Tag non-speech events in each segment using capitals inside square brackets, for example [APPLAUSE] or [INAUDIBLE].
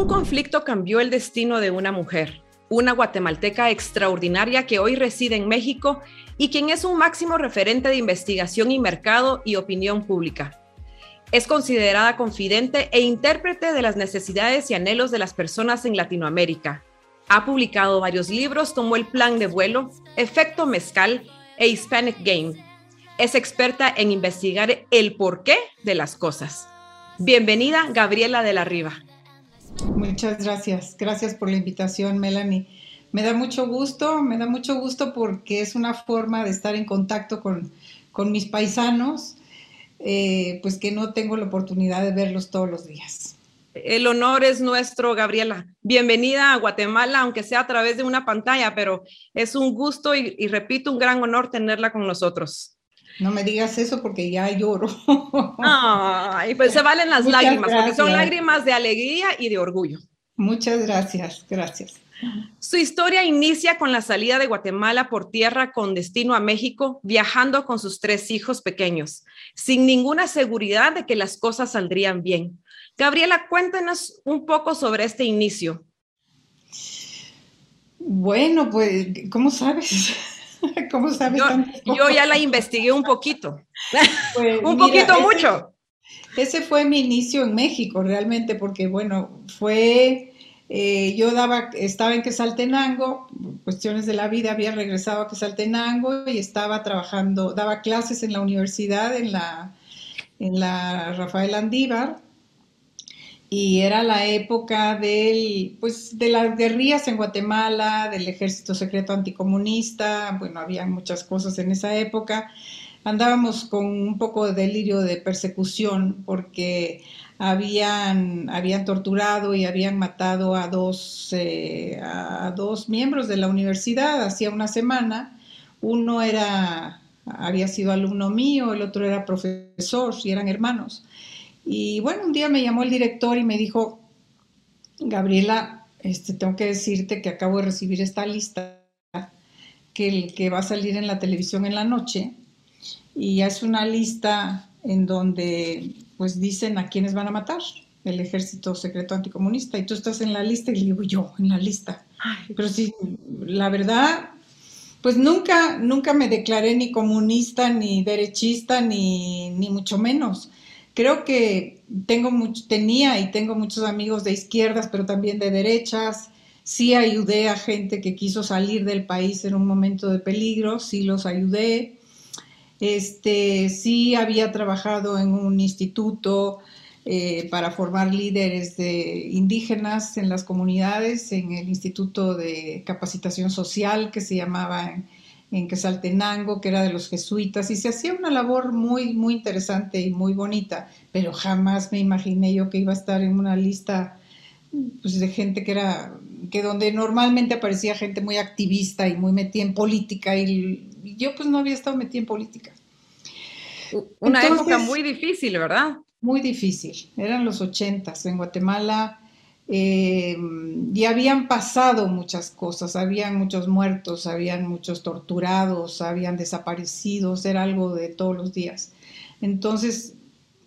Un conflicto cambió el destino de una mujer, una guatemalteca extraordinaria que hoy reside en México y quien es un máximo referente de investigación y mercado y opinión pública. Es considerada confidente e intérprete de las necesidades y anhelos de las personas en Latinoamérica. Ha publicado varios libros como El Plan de Vuelo, Efecto Mezcal e Hispanic Game. Es experta en investigar el porqué de las cosas. Bienvenida, Gabriela de la Riva. Muchas gracias. Gracias por la invitación, Melanie. Me da mucho gusto, me da mucho gusto porque es una forma de estar en contacto con, mis paisanos, eh, pues que no tengo la oportunidad de verlos todos los días. El honor es nuestro, Gabriela. Bienvenida a Guatemala, aunque sea a través de una pantalla, pero es un gusto y repito, un gran honor tenerla con nosotros. No me digas eso porque ya lloro. Ay, pues se valen las lágrimas, porque son lágrimas de alegría y de orgullo. Muchas gracias, gracias. Su historia inicia con la salida de Guatemala por tierra con destino a México, viajando con sus tres hijos pequeños, sin ninguna seguridad de que las cosas saldrían bien. Gabriela, cuéntanos un poco sobre este inicio. Bueno, pues, ¿cómo sabes? [LAUGHS] ¿Cómo sabes? Yo, ya la investigué un poquito. [LAUGHS] Pues, un poquito mucho. Ese fue mi inicio en México, realmente, porque, bueno, fue. Eh, yo daba, estaba en Quesaltenango, cuestiones de la vida, había regresado a Quesaltenango y estaba trabajando, daba clases en la universidad, en la, en la Rafael Andívar, y era la época del, pues, de las guerrillas en Guatemala, del ejército secreto anticomunista, bueno, había muchas cosas en esa época. Andábamos con un poco de delirio de persecución porque habían, habían torturado y habían matado a dos, eh, a dos miembros de la universidad hacía una semana. Uno era, había sido alumno mío, el otro era profesor y eran hermanos. Y bueno, un día me llamó el director y me dijo, Gabriela, este, tengo que decirte que acabo de recibir esta lista que, que va a salir en la televisión en la noche. Y es una lista en donde pues dicen a quiénes van a matar el ejército secreto anticomunista y tú estás en la lista y le digo yo en la lista. Pero sí, la verdad, pues nunca, nunca me declaré ni comunista, ni derechista, ni, ni mucho menos creo que tengo tenía y tengo muchos amigos de izquierdas, pero también de derechas. Sí ayudé a gente que quiso salir del país en un momento de peligro, sí los ayudé. Este, sí había trabajado en un instituto eh, para formar líderes de indígenas en las comunidades, en el Instituto de Capacitación Social que se llamaba Quesaltenango, que era de los jesuitas, y se hacía una labor muy, muy interesante y muy bonita, pero jamás me imaginé yo que iba a estar en una lista pues, de gente que era, que donde normalmente aparecía gente muy activista y muy metida en política, y, yo pues no había estado metida en política. Una época muy difícil, ¿verdad? Muy difícil, eran los ochentas, en Guatemala eh, y habían pasado muchas cosas, habían muchos muertos, habían muchos torturados, habían desaparecidos, era algo de todos los días. Entonces,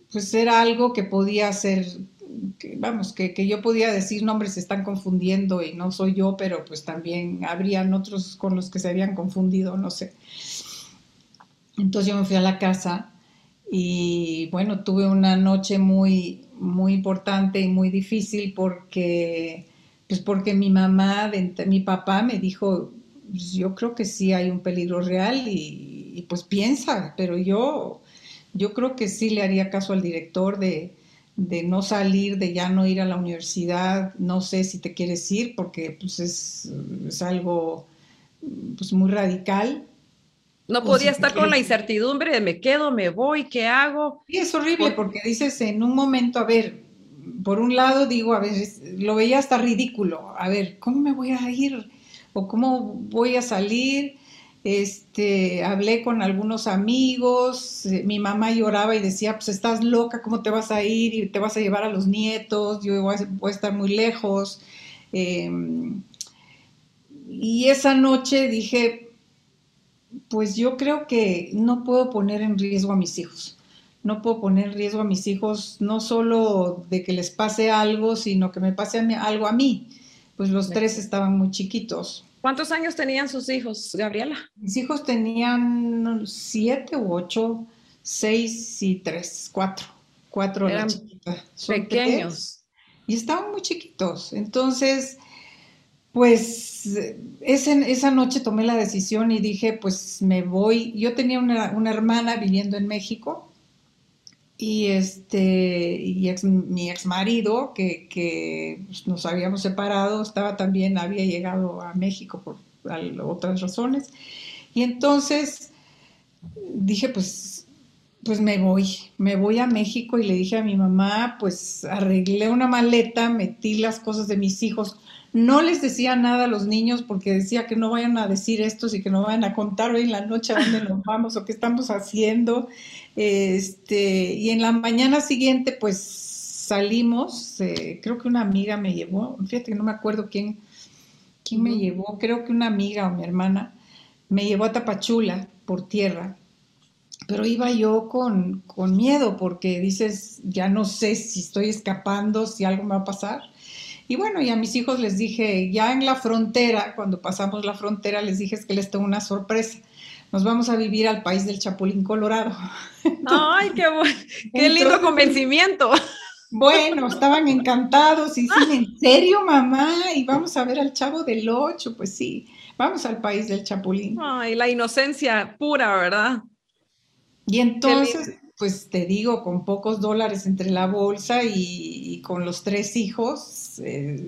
pues era algo que podía ser, vamos, que, que, yo podía decir, nombres se están confundiendo y no soy yo, pero pues también habrían otros con los que se habían confundido, no sé. Entonces yo me fui a la casa y bueno, tuve una noche muy, muy importante y muy difícil porque, pues porque mi mamá, mi papá me dijo, pues yo creo que sí hay un peligro real y, pues piensa, pero yo, yo creo que sí le haría caso al director de, de no salir, de ya no ir a la universidad, no sé si te quieres ir porque pues es, es algo pues muy radical, no podía estar con la incertidumbre de me quedo, me voy, ¿qué hago? Sí, es horrible porque dices en un momento, a ver, por un lado digo, a ver, lo veía hasta ridículo, a ver, ¿cómo me voy a ir? ¿O cómo voy a salir? Este, hablé con algunos amigos, eh, mi mamá lloraba y decía, pues estás loca, ¿cómo te vas a ir? Y te vas a llevar a los nietos, yo voy a, estar muy lejos. Em, y esa noche dije, pues yo creo que no puedo poner en riesgo a mis hijos. no puedo poner en riesgo a mis hijos, no solo de que les pase algo, sino que me pase algo a mí. Pues los tres estaban muy chiquitos. ¿Cuántos años tenían sus hijos, Gabriela? Mis hijos tenían siete u ocho, seis y tres, cuatro. Cuatro eran pequeños. y estaban muy chiquitos. Entonces, pues esa noche tomé la decisión y dije, pues me voy. Yo tenía una, hermana viviendo en México y este y mi ex marido que, pues, nos habíamos separado estaba también había llegado a México por otras razones y entonces dije pues pues me voy me voy a México y le dije a mi mamá pues arreglé una maleta metí las cosas de mis hijos no les decía nada a los niños porque decía que no vayan a decir esto y que no vayan a contar hoy en la noche a dónde nos vamos o qué estamos haciendo. Este, y en la mañana siguiente, pues salimos, eh, creo que una amiga me llevó, fíjate que no me acuerdo quién, quién me llevó, creo que una amiga o mi hermana me llevó a Tapachula por tierra, pero iba yo con, con miedo porque dices, ya no sé si estoy escapando, si algo me va a pasar. Y bueno, y a mis hijos les dije, ya en la frontera, cuando pasamos la frontera, les dije es que les tengo una sorpresa. Nos vamos a vivir al país del Chapulín Colorado. [LAUGHS] Ay, qué, qué lindo convencimiento. Bueno, estaban encantados y dicen, ¿en [LAUGHS] serio, mamá? Y vamos a ver al chavo del Ocho, pues sí, vamos al país del Chapulín. Ay, la inocencia pura, ¿verdad? Y entonces, pues te digo, con pocos dólares entre la bolsa y, con los tres hijos, eh,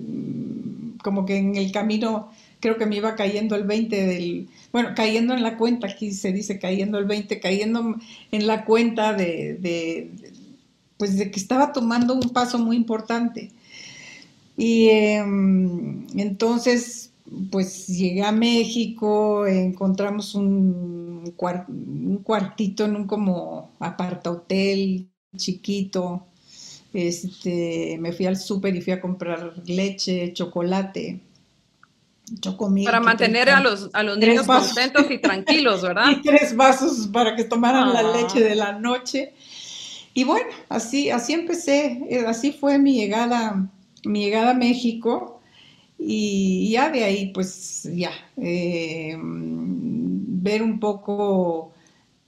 como que en el camino creo que me iba cayendo el 20 del, bueno, cayendo en la cuenta, aquí se dice cayendo el 20, cayendo en la cuenta de, pues de que estaba tomando un paso muy importante. Y em, entonces, pues llegué a México, encontramos un, un cuartito en un como aparta hotel chiquito. Este, me fui al súper y fui a comprar leche, chocolate. Para mantener a los, a los niños contentos y tranquilos, [LAUGHS] ¿verdad? y tres vasos para que tomaran la ah. leche de la noche. Y bueno, así, así empecé, eh, así fue mi llegada, mi llegada a México y ya de ahí, pues ya, eh, ver un poco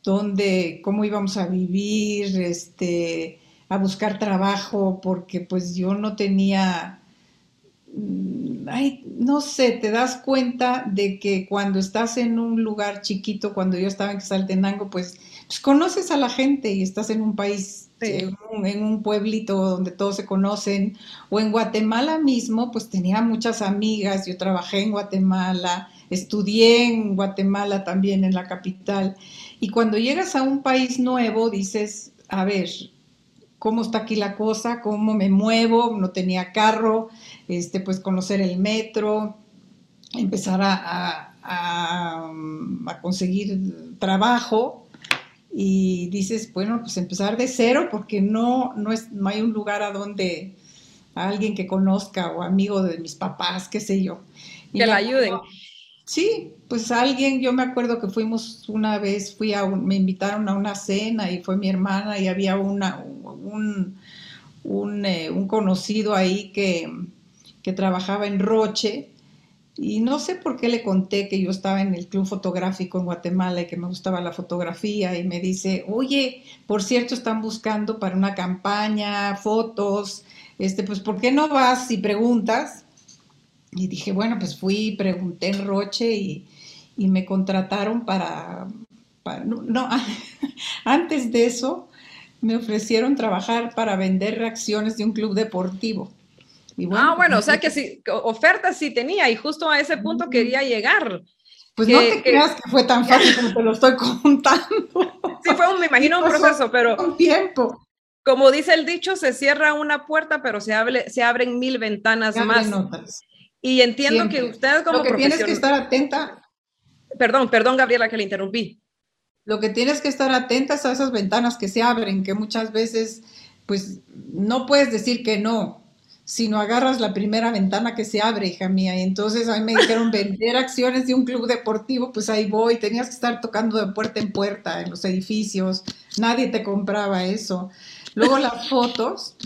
dónde, cómo íbamos a vivir, este, a buscar trabajo, porque pues yo no tenía, mm, ay, no sé, te das cuenta de que cuando estás en un lugar chiquito, cuando yo estaba en Saltenango, pues, pues conoces a la gente y estás en un país en, un, pueblito donde todos se conocen, o en Guatemala mismo, pues tenía muchas amigas, yo trabajé en Guatemala, estudié en Guatemala también, en la capital, y cuando llegas a un país nuevo dices, a ver, ¿cómo está aquí la cosa? ¿Cómo me muevo? No tenía carro, este, pues conocer el metro, empezar a, a, a conseguir trabajo, y dices, bueno, pues empezar de cero porque no, no, es, no hay un lugar a donde alguien que conozca o amigo de mis papás, qué sé yo. que la ayuden. Sí, pues alguien, yo me acuerdo que fuimos una vez, fui a me invitaron a una cena y fue mi hermana y había una, un, un, eh, un conocido ahí que, que trabajaba en Roche y no sé por qué le conté que yo estaba en el club fotográfico en Guatemala y que me gustaba la fotografía y me dice, oye, por cierto, están buscando para una campaña, fotos, este, pues, ¿por qué no vas y preguntas? Y dije, bueno, pues fui, pregunté en Roche y, me contrataron para, no, [LAUGHS] antes de eso me ofrecieron trabajar para vender reacciones de un club deportivo ah, bueno, pues o sea que sí, ofertas sí tenía y justo a ese punto quería llegar. Pues no te creas que fue tan fácil como te lo estoy contando. [LAUGHS] Sí, fue, un, me imagino, un proceso, pero... Un tiempo. Como dice el dicho, se cierra una puerta, pero se, abre, se abren mil ventanas más. Y entiendo que usted como Lo que tienes que estar atenta... Perdón, perdón, Gabriela, que le interrumpí. Lo que tienes que estar atenta es a esas ventanas que se abren, que muchas veces, pues, no puedes decir que no sino agarras la primera ventana que se abre, hija mía. Y entonces a mí me dijeron vender acciones de un club deportivo, pues ahí voy, tenías que estar tocando de puerta en puerta en los edificios, nadie te compraba eso. Luego las fotos,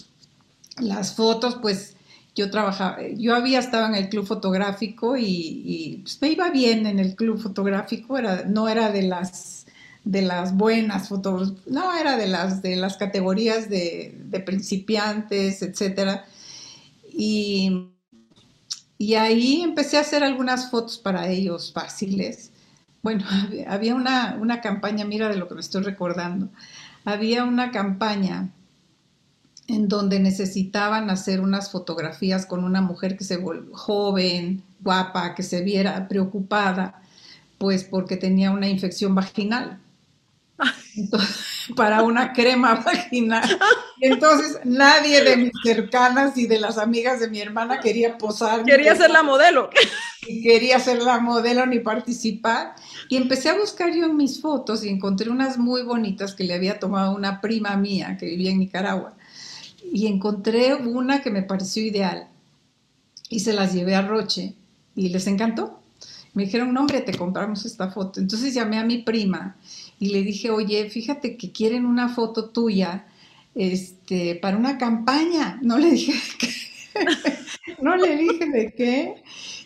las fotos, pues yo trabajaba, yo había estado en el club fotográfico y, pues, me iba bien en el club fotográfico, era, no era de las de las buenas fotos, no era de las de las categorías de, de principiantes, etcétera y, ahí empecé a hacer algunas fotos para ellos fáciles. Bueno, [LAUGHS] había una, una campaña, mira de lo que me estoy recordando, había una campaña en donde necesitaban hacer unas fotografías con una mujer que se joven, guapa, que se viera preocupada, pues porque tenía una infección vaginal. [LAUGHS] para una crema vaginal. entonces nadie de mis cercanas y de las amigas de mi hermana quería posar. Quería ser la modelo. Y quería ser la modelo ni participar. Y empecé a buscar yo en mis fotos y encontré unas muy bonitas que le había tomado una prima mía que vivía en Nicaragua. Y encontré una que me pareció ideal. Y se las llevé a Roche y les encantó. Me dijeron, no, hombre, te compramos esta foto. Entonces llamé a mi prima y le dije, oye, fíjate que quieren una foto tuya este, para una campaña. No le dije qué. [LAUGHS] no le dije de qué.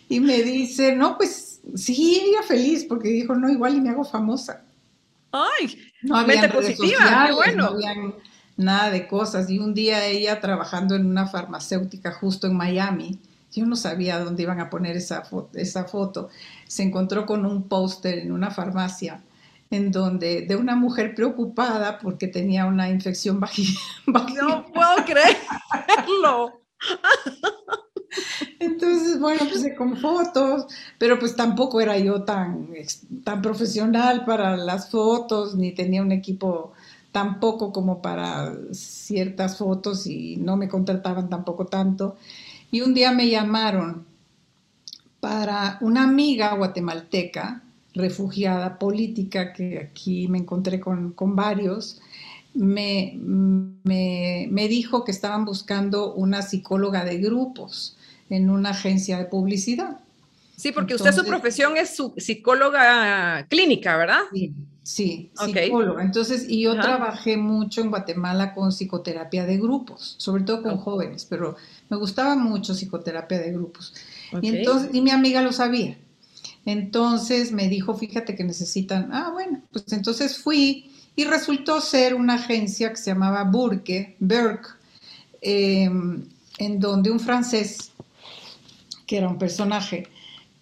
Y me dice, no, pues sí, ella feliz, porque dijo, no, igual y me hago famosa. Ay, no había positiva, qué bueno. No había nada de cosas. Y un día ella trabajando en una farmacéutica justo en Miami, yo no sabía dónde iban a poner esa esa foto. Se encontró con un póster en una farmacia en donde de una mujer preocupada porque tenía una infección [LAUGHS] vaginal. No puedo creerlo. Entonces, bueno, pues con fotos, pero pues tampoco era yo tan, tan profesional para las fotos, ni tenía un equipo tampoco como para ciertas fotos y no me contrataban tampoco tanto. Y un día me llamaron para una amiga guatemalteca refugiada política, que aquí me encontré con, varios, me, me, dijo que estaban buscando una psicóloga de grupos en una agencia de publicidad. Sí, porque usted su profesión es su psicóloga clínica, ¿verdad? Sí, sí psicóloga. Entonces, y yo trabajé mucho en Guatemala con psicoterapia de grupos, sobre todo con jóvenes, pero me gustaba mucho psicoterapia de grupos. Y entonces, y mi amiga lo sabía. Entonces me dijo, fíjate que necesitan, ah, bueno, pues entonces fui y resultó ser una agencia que se llamaba Burke, Burke, em, en donde un francés, que era un personaje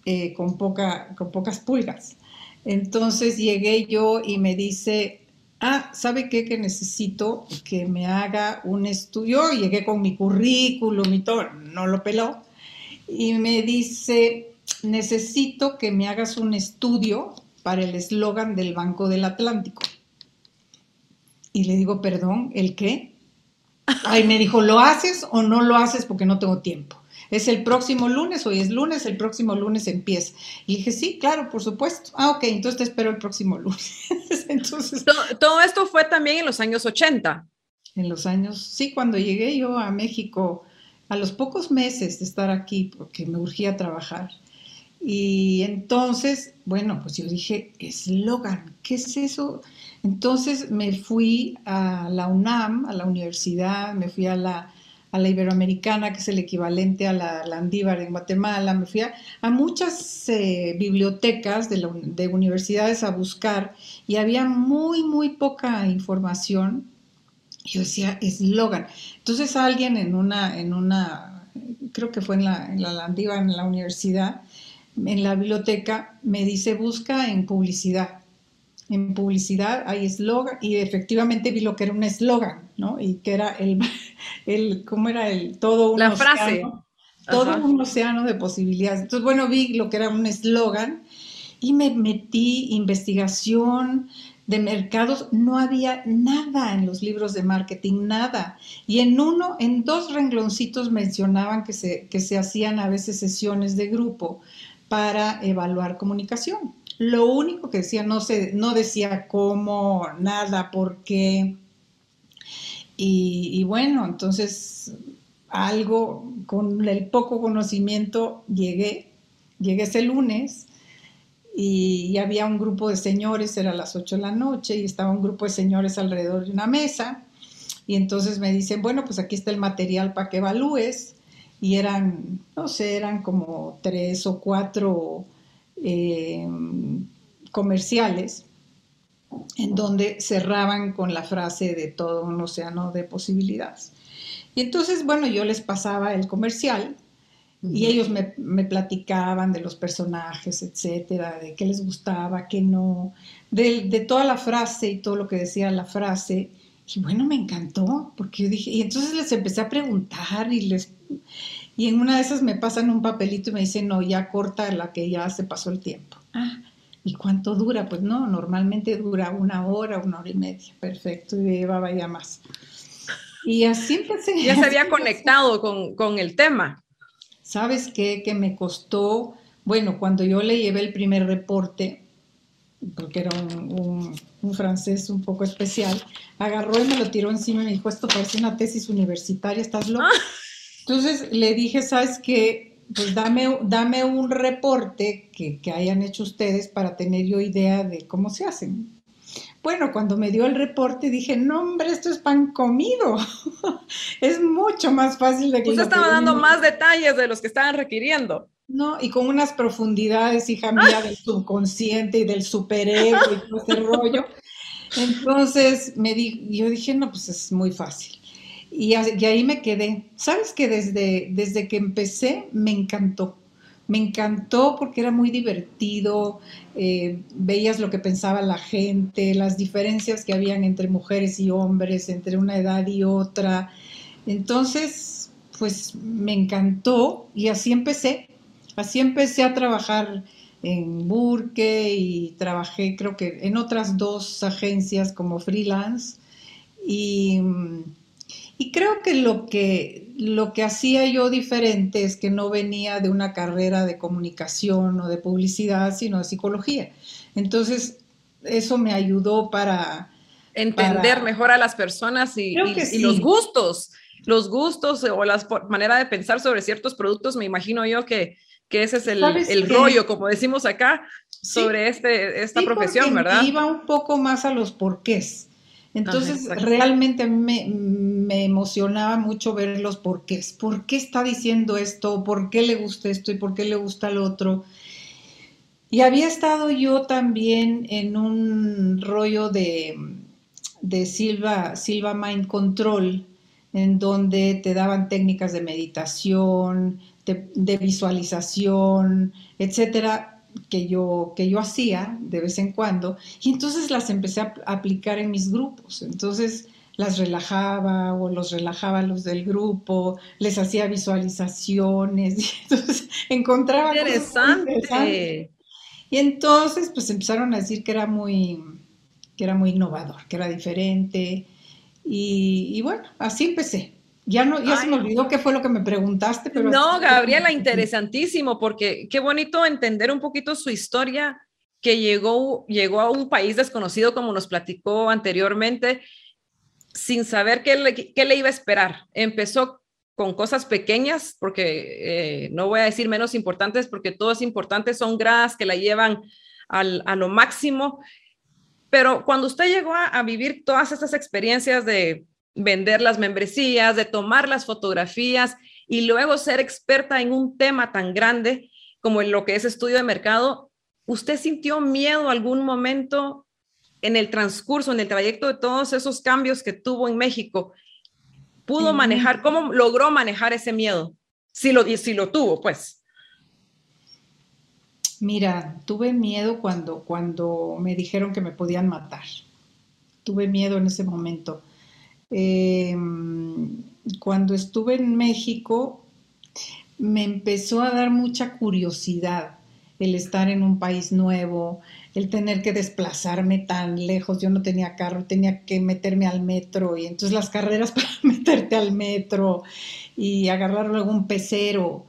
eh, con, poca, con pocas pulgas, entonces llegué yo y me dice, ah, ¿sabe qué? Que necesito que me haga un estudio. Llegué con mi currículum y todo, no lo peló. Y me dice, necesito que me hagas un estudio para el eslogan del Banco del Atlántico. Y le digo, perdón, ¿el qué? Ay, me dijo, ¿lo haces o no lo haces porque no tengo tiempo? Es el próximo lunes, hoy es lunes, el próximo lunes empieza. Y dije, sí, claro, por supuesto. Ah, ok, entonces te espero el próximo lunes. [LAUGHS] entonces, todo, esto fue también en los años 80. En los años, sí, cuando llegué yo a México, a los pocos meses de estar aquí, porque me urgía trabajar, y entonces, bueno, pues yo dije, eslogan, ¿qué es eso? Entonces me fui a la UNAM, a la universidad, me fui a la, a la Iberoamericana, que es el equivalente a la Landívar en Guatemala, me fui a, muchas eh, bibliotecas de, de, universidades a buscar y había muy, muy poca información. Yo decía, eslogan. Entonces alguien en una, en una, creo que fue en la, en en la universidad, en la biblioteca, me dice busca en publicidad. En publicidad hay eslogan y efectivamente vi lo que era un eslogan, ¿no? Y que era el, [LAUGHS] el ¿cómo era el? Todo un La frase. Todo un océano de posibilidades. Entonces, bueno, vi lo que era un eslogan y me metí investigación de mercados, no había nada en los libros de marketing, nada. Y en uno, en dos rengloncitos mencionaban que se, que se hacían a veces sesiones de grupo para evaluar comunicación. Lo único que decía, no, se, no decía cómo, nada, por qué. Y, bueno, entonces algo, con el poco conocimiento, llegué, llegué ese lunes y, había un grupo de señores, era las 8 de la noche, y estaba un grupo de señores alrededor de una mesa, y entonces me dicen, bueno, pues aquí está el material para que evalúes, y eran, no sé, eran como tres o cuatro eh, comerciales en donde cerraban con la frase de todo un océano de posibilidades. Y entonces, bueno, yo les pasaba el comercial y ellos me, platicaban de los personajes, etcétera, de qué les gustaba, qué no, de, de, toda la frase y todo lo que decía la frase. Y bueno, me encantó, porque yo dije, y entonces les empecé a preguntar y les. Y en una de esas me pasan un papelito y me dicen, no, ya corta la que ya se pasó el tiempo. Ah, ¿y cuánto dura? Pues no, normalmente dura una hora, una hora y media. Perfecto, y llevaba ya más. Y así empecé. Ya se había conectado con, con el tema. ¿Sabes qué? Que me costó, bueno, cuando yo le llevé el primer reporte, porque era un, un, francés un poco especial, agarró y me lo tiró encima y me dijo, esto parece una tesis universitaria, ¿estás loco? Ah. Entonces le dije, ¿sabes qué? Pues dame, dame un reporte que, que hayan hecho ustedes para tener yo idea de cómo se hacen. Bueno, cuando me dio el reporte dije, no hombre, esto es pan comido. [LAUGHS] es mucho más fácil de que... Usted estaba dando más detalles de los que estaban requiriendo. No, y con unas profundidades, hija mía, del subconsciente y del superego y todo ese rollo. Entonces me di, yo dije, no, pues es muy fácil. Y, ahí me quedé. ¿Sabes que desde, desde que empecé me encantó? Me encantó porque era muy divertido, eh, veías lo que pensaba la gente, las diferencias que habían entre mujeres y hombres, entre una edad y otra. Entonces, pues me encantó y así empecé. Así empecé a trabajar en Burke y trabajé creo que en otras dos agencias como freelance. Y y creo que lo que, lo que hacía yo diferente es que no venía de una carrera de comunicación o de publicidad, sino de psicología. Entonces, eso me ayudó para... Entender mejor a las personas y, los gustos, los gustos o la manera de pensar sobre ciertos productos, me imagino yo que, ese es el, el rollo, como decimos acá, sobre este, esta profesión, ¿verdad? Iba un poco más a los porqués. Entonces, realmente me, me, emocionaba mucho ver los porqués. ¿Por qué está diciendo esto? ¿Por qué le gusta esto? ¿Y por qué le gusta el otro? Y había estado yo también en un rollo de, de Silva, Silva Mind Control, en donde te daban técnicas de meditación, de, de visualización, etcétera que yo, que yo hacía de vez en cuando, y entonces las empecé a aplicar en mis grupos. Entonces las relajaba o los relajaba los del grupo, les hacía visualizaciones, [LAUGHS] y entonces encontraba... Interesante. Y entonces pues empezaron a decir que era muy, que era muy innovador, que era diferente, y, y bueno, así empecé. Ya no, ya se me olvidó qué fue lo que me preguntaste, pero. No, Gabriela, interesantísimo, porque qué bonito entender un poquito su historia, que llegó, llegó a un país desconocido, como nos platicó anteriormente, sin saber qué le, qué le iba a esperar. Empezó con cosas pequeñas, porque eh, no voy a decir menos importantes, porque todas importantes son gradas que la llevan al, a lo máximo. Pero cuando usted llegó a, a vivir todas estas experiencias de vender las membresías, de tomar las fotografías y luego ser experta en un tema tan grande como en lo que es estudio de mercado, ¿usted sintió miedo algún momento en el transcurso, en el trayecto de todos esos cambios que tuvo en México? ¿Pudo manejar, cómo logró manejar ese miedo? Si lo, si lo tuvo, pues. Mira, tuve miedo cuando, cuando me dijeron que me podían matar. Tuve miedo en ese momento Em, cuando estuve en México, me empezó a dar mucha curiosidad el estar en un país nuevo, el tener que desplazarme tan lejos. Yo no tenía carro, tenía que meterme al metro y entonces las carreras [LAUGHS] para meterte al metro y agarrar luego un pecero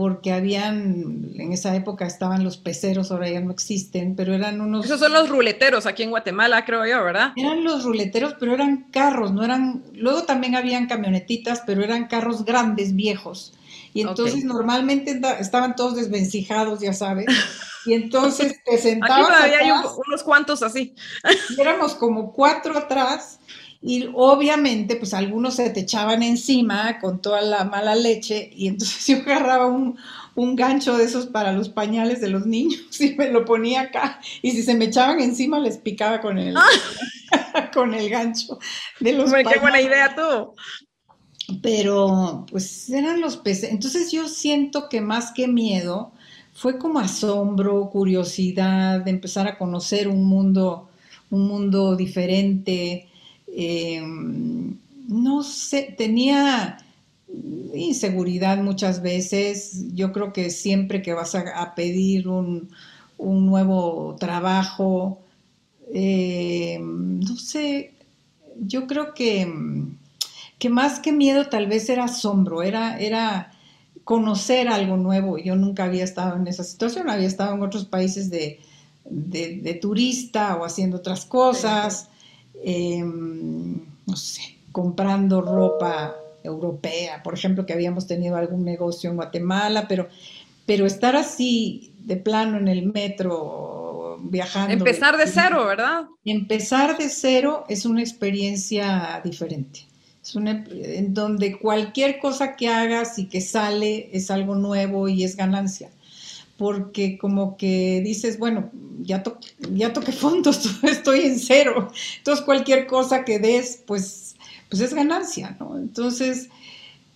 porque habían, en esa época estaban los peceros, ahora ya no existen, pero eran unos... Esos son los ruleteros aquí en Guatemala, creo yo, ¿verdad? Eran los ruleteros, pero eran carros, no eran... Luego también habían camionetitas, pero eran carros grandes, viejos. Y entonces normalmente estaban todos desvencijados, ya sabes. [LAUGHS] Y entonces te sentabas. Aquí todavía hay unos cuantos así. Y éramos como cuatro atrás. Y obviamente, pues algunos se te echaban encima con toda la mala leche. Y entonces [LAUGHS] yo agarraba un, un gancho de esos para los pañales de los niños y me lo ponía acá. Y si se me echaban encima, les picaba con el, [LAUGHS] con el gancho de los Qué buena idea tú pero pues eran los peces. Entonces yo siento que más que miedo fue como asombro, curiosidad de empezar a conocer un mundo, un mundo diferente. Em, no sé, tenía inseguridad muchas veces. Yo creo que siempre que vas a, pedir un, nuevo trabajo, em, no sé, yo creo que que más que miedo tal vez era asombro, era, era conocer algo nuevo. Yo nunca había estado en esa situación, había estado en otros países de, turista o haciendo otras cosas, em, no sé, comprando ropa europea, por ejemplo, que habíamos tenido algún negocio en Guatemala, pero, pero estar así de plano en el metro viajando. Empezar de cero, ¿verdad? Empezar de cero es una experiencia diferente. Es una, en donde cualquier cosa que hagas y que sale es algo nuevo y es ganancia. Porque como que dices, bueno, ya, to, ya toqué fondos, [LAUGHS] estoy en cero. Entonces cualquier cosa que des, pues, pues es ganancia, ¿no? Entonces,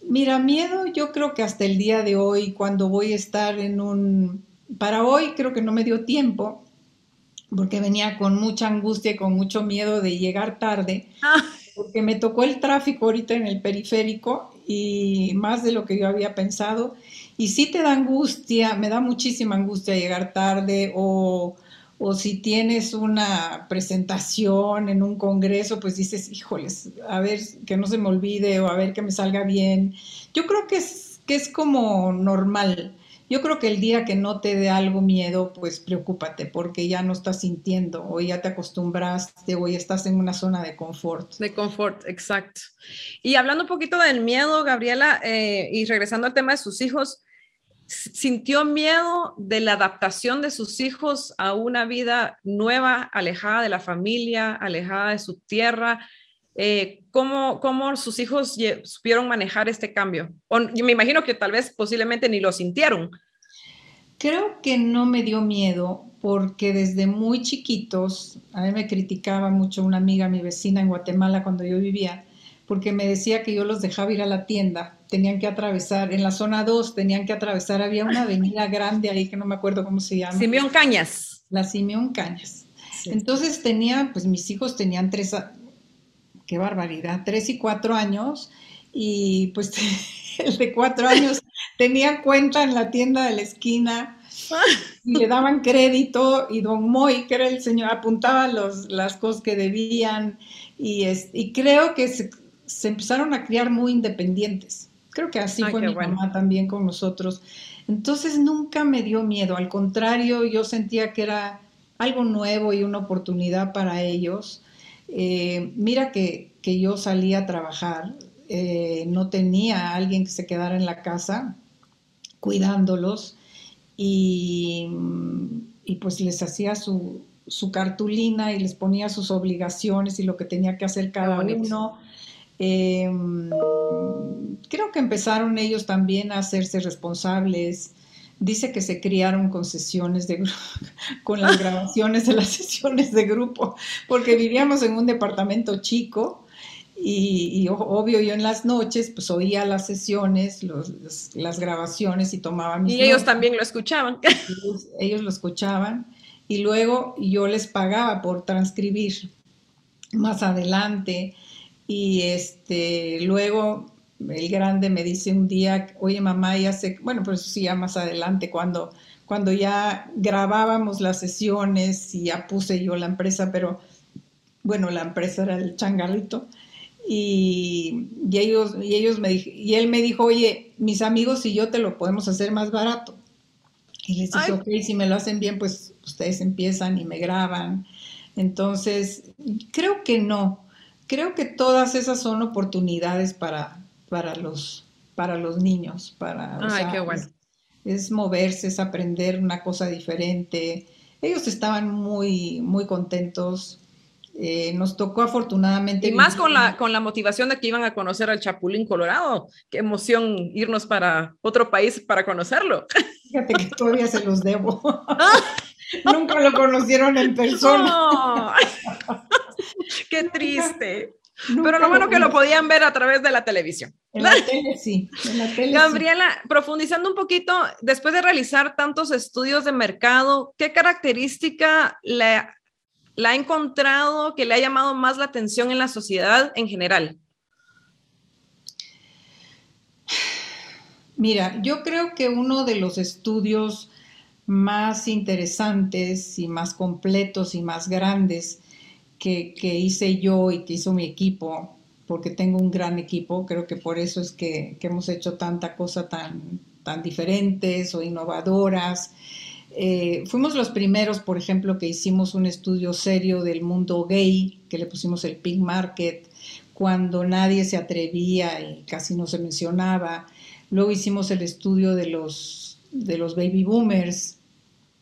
mira, miedo yo creo que hasta el día de hoy, cuando voy a estar en un... Para hoy creo que no me dio tiempo, porque venía con mucha angustia y con mucho miedo de llegar tarde. Ah porque me tocó el tráfico ahorita en el periférico y más de lo que yo había pensado. Y sí te da angustia, me da muchísima angustia llegar tarde o, o si tienes una presentación en un congreso, pues dices, híjoles, a ver que no se me olvide o a ver que me salga bien. Yo creo que es, que es como normal. Yo creo que el día que no te dé algo miedo, pues preocúpate porque ya no estás sintiendo o ya te acostumbraste o ya estás en una zona de confort. De confort, exacto. Y hablando un poquito del miedo, Gabriela, eh, y regresando al tema de sus hijos, ¿sintió miedo de la adaptación de sus hijos a una vida nueva, alejada de la familia, alejada de su tierra? Eh, ¿cómo, ¿cómo, sus hijos supieron manejar este cambio? O, yo me imagino que tal vez posiblemente ni lo sintieron. Creo que no me dio miedo porque desde muy chiquitos, a mí me criticaba mucho una amiga, mi vecina en Guatemala cuando yo vivía, porque me decía que yo los dejaba ir a la tienda, tenían que atravesar, en la zona 2 tenían que atravesar, había una avenida grande ahí que no me acuerdo cómo se llama. Simeón Cañas. La Simeón Cañas. Entonces tenía, pues mis hijos tenían tres, qué barbaridad, tres y cuatro años, y pues [LAUGHS] el de cuatro años tenía cuenta en la tienda de la esquina y le daban crédito y don Moy, que era el señor, apuntaba los, las cosas que debían y, es, y creo que se, empezaron a criar muy independientes. Creo que así fue mi mamá también con nosotros. Entonces nunca me dio miedo, al contrario, yo sentía que era algo nuevo y una oportunidad para ellos. Eh, mira que, yo salía a trabajar, eh, no tenía a alguien que se quedara en la casa cuidándolos y, pues les hacía su, cartulina y les ponía sus obligaciones y lo que tenía que hacer cada uno. Em, creo que empezaron ellos también a hacerse responsables dice que se criaron con sesiones de [LAUGHS] con las grabaciones de las [LAUGHS] sesiones de grupo, porque vivíamos en un departamento chico y, obvio yo en las noches pues oía las sesiones, las grabaciones y tomaba mis Y ellos también lo escuchaban. [LAUGHS] Ellos, lo escuchaban y luego yo les pagaba por transcribir más adelante y este luego el grande me dice un día, oye mamá, ya sé, bueno, pues sí, ya más adelante, cuando, cuando ya grabábamos las sesiones y ya puse yo la empresa, pero bueno, la empresa era el changarrito, Y, ellos, y, ellos me, y él me dijo, oye, mis amigos y yo te lo podemos hacer más barato. Y les dije, ok, si me lo hacen bien, pues ustedes empiezan y me graban. Entonces, creo que no. Creo que todas esas son oportunidades para, para, los, para los niños. Para, Ay, qué bueno. Es, moverse, es aprender una cosa diferente. Ellos estaban muy, muy contentos. Eh, nos tocó afortunadamente. Y más con la, con la motivación de que iban a conocer al Chapulín Colorado. Qué emoción irnos para otro país para conocerlo. [LAUGHS] Fíjate que todavía se los debo. [LAUGHS] Nunca lo conocieron en persona. [LAUGHS] Qué triste. Pero lo bueno que lo podían ver a través de la televisión. [LAUGHS] En la tele sí. Gabriela, profundizando un poquito, después de realizar tantos estudios de mercado, ¿qué característica le, la ha encontrado que le ha llamado más la atención en la sociedad en general? Mira, yo creo que uno de los estudios más interesantes y más completos y más grandes que, hice yo y que hizo mi equipo, porque tengo un gran equipo, creo que por eso es que, hemos hecho tanta cosa tan, tan diferentes o innovadoras. Eh, fuimos los primeros, por ejemplo, que hicimos un estudio serio del mundo gay, que le pusimos el pink market, cuando nadie se atrevía y casi no se mencionaba. Luego hicimos el estudio de los, de los baby boomers,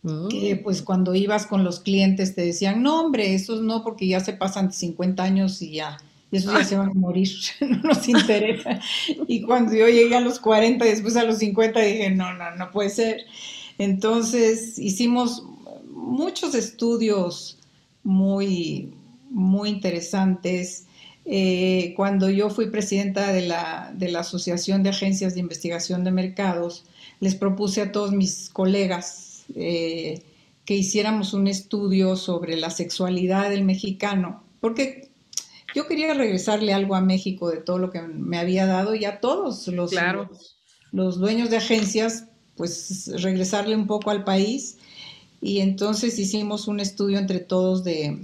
mm. que pues cuando ibas con los clientes te decían, no hombre, esos no, porque ya se pasan 50 años y ya, y esos ya se van a morir, [LAUGHS] no nos interesa. [LAUGHS] y cuando yo llegué a los 40 y después a los 50 dije, no, no, no puede ser. Entonces hicimos muchos estudios muy, muy interesantes eh, cuando yo fui presidenta de la, de la Asociación de Agencias de Investigación de Mercados, les propuse a todos mis colegas eh, que hiciéramos un estudio sobre la sexualidad del mexicano, porque yo quería regresarle algo a México de todo lo que me había dado y a todos los, los, dueños de agencias, pues regresarle un poco al país. Y entonces hicimos un estudio entre todos de,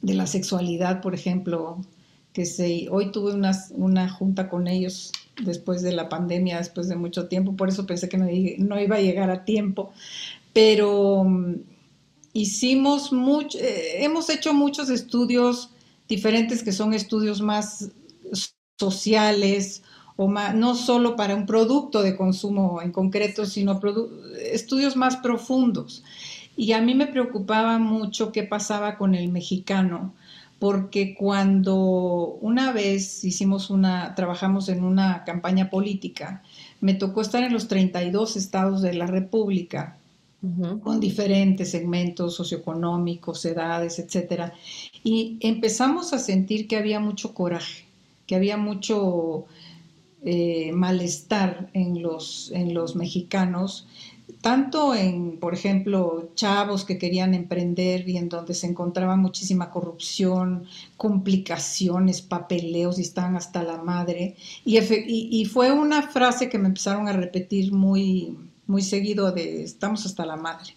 de la sexualidad, por ejemplo, que se, hoy tuve una, una junta con ellos después de la pandemia, después de mucho tiempo, por eso pensé que no, iba a llegar a tiempo, pero mm, hicimos mucho, eh, hemos hecho muchos estudios diferentes que son estudios más sociales o más, no solo para un producto de consumo en concreto, sino estudios más profundos. Y a mí me preocupaba mucho qué pasaba con el mexicano, porque cuando una vez hicimos una, trabajamos en una campaña política, me tocó estar en los 32 estados de la República, con diferentes segmentos socioeconómicos, edades, etcétera, y empezamos a sentir que había mucho coraje, que había mucho eh, malestar en los, en los mexicanos tanto en, por ejemplo, chavos que querían emprender y en donde se encontraba muchísima corrupción, complicaciones, papeleos y estaban hasta la madre. Y, y, fue una frase que me empezaron a repetir muy, muy seguido de estamos hasta la madre.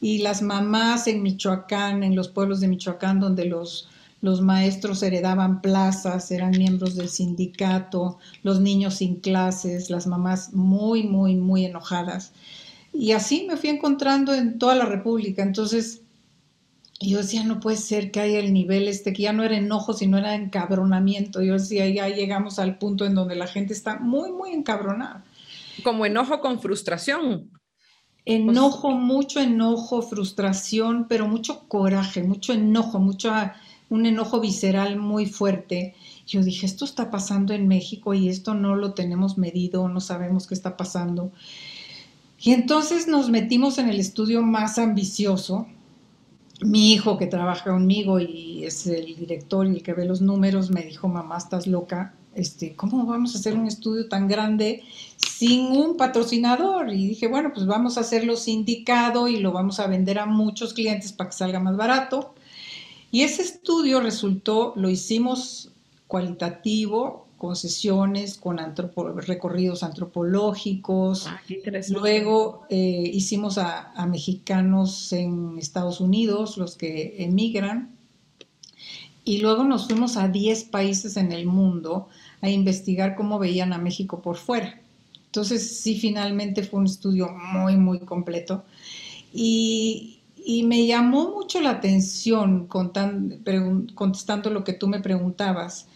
Y las mamás en Michoacán, en los pueblos de Michoacán, donde los, los maestros heredaban plazas, eran miembros del sindicato, los niños sin clases, las mamás muy, muy, muy enojadas. Y así me fui encontrando en toda la República. Entonces, yo decía, no puede ser que haya el nivel este, que ya no era enojo, sino era encabronamiento. Yo decía, ya llegamos al punto en donde la gente está muy, muy encabronada. Como enojo con frustración. Enojo, mucho enojo, frustración, pero mucho coraje, mucho enojo, mucho un enojo visceral muy fuerte. Yo dije, esto está pasando en México y esto no lo tenemos medido, no sabemos qué está pasando. Y entonces nos metimos en el estudio más ambicioso. Mi hijo que trabaja conmigo y es el director y el que ve los números me dijo, mamá, estás loca, este, ¿cómo vamos a hacer un estudio tan grande sin un patrocinador? Y dije, bueno, pues vamos a hacerlo sindicado y lo vamos a vender a muchos clientes para que salga más barato. Y ese estudio resultó, lo hicimos cualitativo, con sesiones, con recorridos antropológicos. Ah, Luego eh, hicimos a, mexicanos en Estados Unidos, los que emigran. y luego nos fuimos a 10 países en el mundo a investigar cómo veían a México por fuera. Entonces, sí, finalmente fue un estudio muy, muy completo. Y, me llamó mucho la atención contestando lo que tú me preguntabas.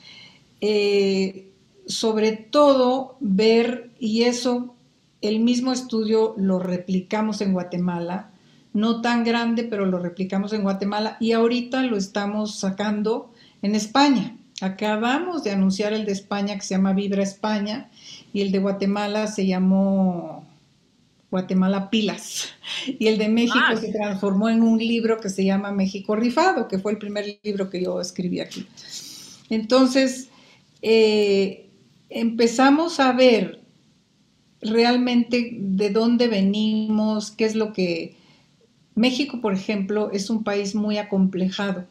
Eh, sobre todo ver, y eso, el mismo estudio lo replicamos en Guatemala, no tan grande, pero lo replicamos en Guatemala y ahorita lo estamos sacando en España. Acabamos de anunciar el de España que se llama Vibra España y el de Guatemala se llamó Guatemala Pilas. [LAUGHS] Y el de México ah. se transformó en un libro que se llama México Rifado, que fue el primer libro que yo escribí aquí. Entonces, eh, empezamos a ver realmente de dónde venimos, qué es lo que... México, por ejemplo, es un país muy acomplejado.